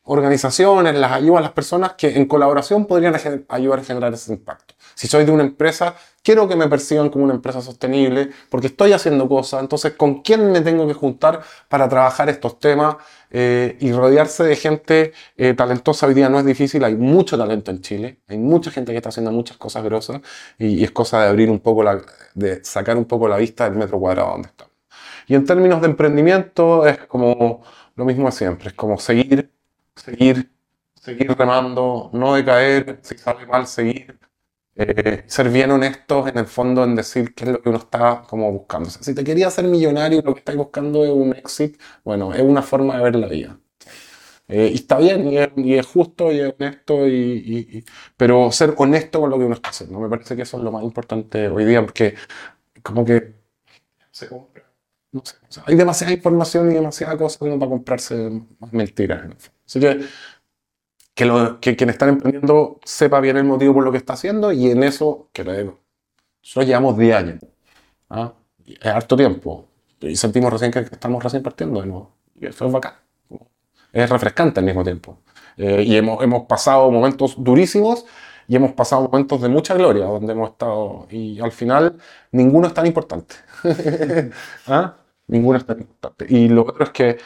organizaciones, las ayudas las personas que en colaboración podrían ayudar a generar ese impacto. Si soy de una empresa, quiero que me perciban como una empresa sostenible porque estoy haciendo cosas. Entonces, ¿con quién me tengo que juntar para trabajar estos temas eh, y rodearse de gente eh, talentosa? Hoy día no es difícil, hay mucho talento en Chile, hay mucha gente que está haciendo muchas cosas grosas y, y es cosa de abrir un poco la, de sacar un poco la vista del metro cuadrado donde estamos. Y en términos de emprendimiento es como lo mismo de siempre, es como seguir, seguir, seguir remando, no decaer, si sale mal, seguir. Eh, ser bien honestos en el fondo en decir qué es lo que uno está como buscando. O sea, si te querías ser millonario y lo que estás buscando es un exit, bueno, es una forma de ver la vida. Eh, y está bien, y es, y es justo, y es honesto, y, y- pero ser honesto con lo que uno está haciendo. Me parece que eso es lo más importante hoy día, porque como que se compra. No sé, o sea, hay demasiada información y demasiada cosa para comprarse mentiras. en. Así que que, lo- que quien está emprendiendo sepa bien el motivo por lo que está haciendo y en eso, que nosotros llevamos 10 años. ¿ah? Es harto tiempo. Y sentimos recién que estamos recién partiendo de nuevo. Y eso es bacán. Es refrescante al mismo tiempo. Eh, y hemos, hemos pasado momentos durísimos y hemos pasado momentos de mucha gloria donde hemos estado. Y al final, ninguno es tan importante. ¿Ah? Ninguno es tan importante. Y lo otro es que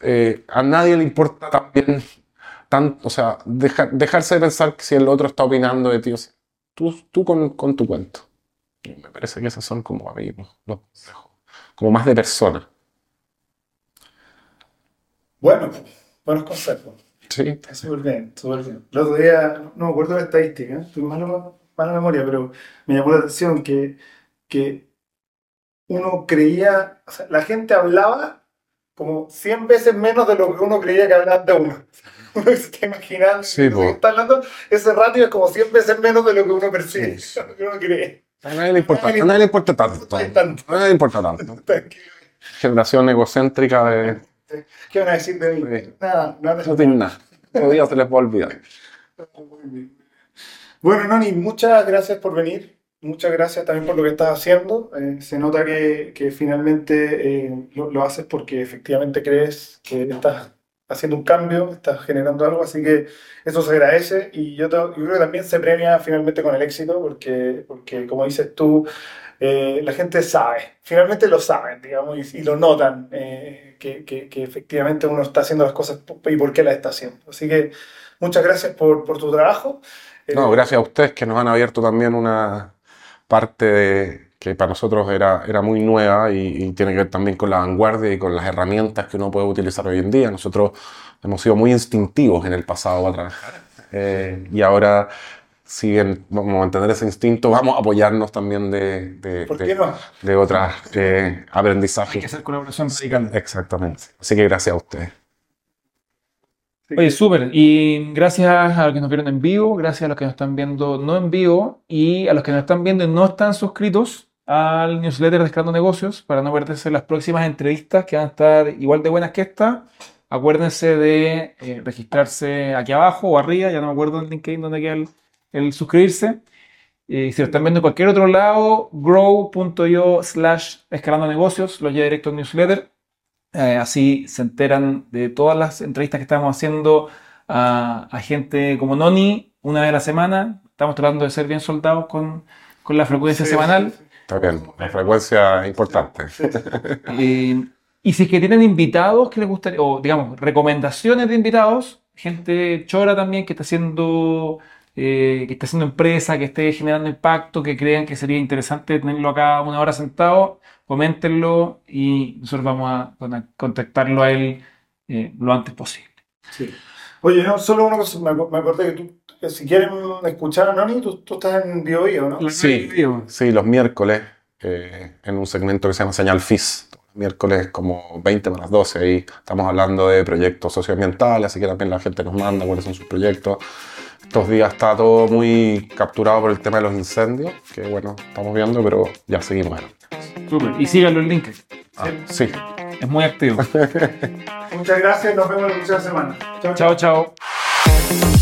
eh, a nadie le importa también tan, o sea, deja- dejarse de pensar que si el otro está opinando de ti, o sea, tú, tú con, con tu cuento. Y me parece que esos son como amigos, los consejos, como más de persona. Bueno, buenos consejos. Sí, Súper bien, súper bien. El otro día, no me acuerdo de la estadística, ¿eh? tuve mala, mala memoria, pero me llamó la atención que, que uno creía, o sea, la gente hablaba como 100 veces menos de lo que uno creía que hablaban de uno. Uno se está imaginando Sí, que está hablando, ese ratio es como 100 veces menos de lo que uno percibe, Sí. lo que uno cree. a nadie le importa, a nadie le importa tanto. A Tanto. nadie le importa tanto. Generación egocéntrica de... ¿Qué van a decir de mí? Sí. Nada, nada. No tiene nada. Otro día se les va a olvidar. Bueno, Noni, muchas gracias por venir. Muchas gracias también por lo que estás haciendo. Eh, se nota que, que finalmente eh, lo, lo haces porque efectivamente crees que estás haciendo un cambio, estás generando algo, así que eso se agradece y yo, te- yo creo que también se premia finalmente con el éxito porque, porque como dices tú, eh, la gente sabe, finalmente lo saben, digamos, y, y lo notan, eh, que, que- que efectivamente uno está haciendo las cosas y por qué las está haciendo. Así que muchas gracias por, por tu trabajo. No, Eh, gracias a ustedes que nos han abierto también una parte de- que para nosotros era, era muy nueva y, y tiene que ver también con la vanguardia y con las herramientas que uno puede utilizar hoy en día. Nosotros hemos sido muy instintivos en el pasado para trabajar eh, y ahora, si bien vamos a mantener ese instinto, vamos a apoyarnos también de, de, ¿Por de- no? de otras eh, Hay aprendizajes. que hacer colaboración radical. Exactamente. Así que gracias a ustedes. Oye, súper. Y gracias a los que nos vieron en vivo, gracias a los que nos están viendo no en vivo y a los que nos están viendo y no están suscritos al newsletter de Escalando Negocios para no perderse las próximas entrevistas que van a estar igual de buenas que esta. Acuérdense de eh, registrarse aquí abajo o arriba, ya no me acuerdo en LinkedIn dónde queda el, suscribirse. Y si lo están viendo en cualquier otro lado, grow.io slash escalando negocios, lo lleva directo al newsletter. Eh, así se enteran de todas las entrevistas que estamos haciendo a, a gente como Noni una vez a la semana. Estamos tratando de ser bien soldados con, con la frecuencia Sí, semanal. sí, sí. Está bien. La frecuencia es importante. Eh, y si es que tienen invitados que les gustaría, o digamos, recomendaciones de invitados, gente chora también que está haciendo, eh, que está haciendo empresa, que esté generando impacto, que crean que sería interesante tenerlo acá una hora sentado, coméntenlo y nosotros vamos a con- contactarlo a él eh, lo antes posible. Sí. Oye, no, solo una cosa, me, ac- me acordé que tú, que si quieren escuchar a Noni, tú, tú estás en BioBio, ¿no? Sí, sí, los miércoles, eh, en un segmento que se llama Señal FIS. Miércoles como 20 para las 12, ahí estamos hablando de proyectos socioambientales, así que también la gente nos manda cuáles son sus proyectos. Estos días está todo muy capturado por el tema de los incendios, que bueno, estamos viendo, pero ya seguimos. Súper. Y síganlo en LinkedIn, Ah, sí. es muy activo. Muchas gracias, nos vemos la próxima semana. Chao, chao, chao. chao.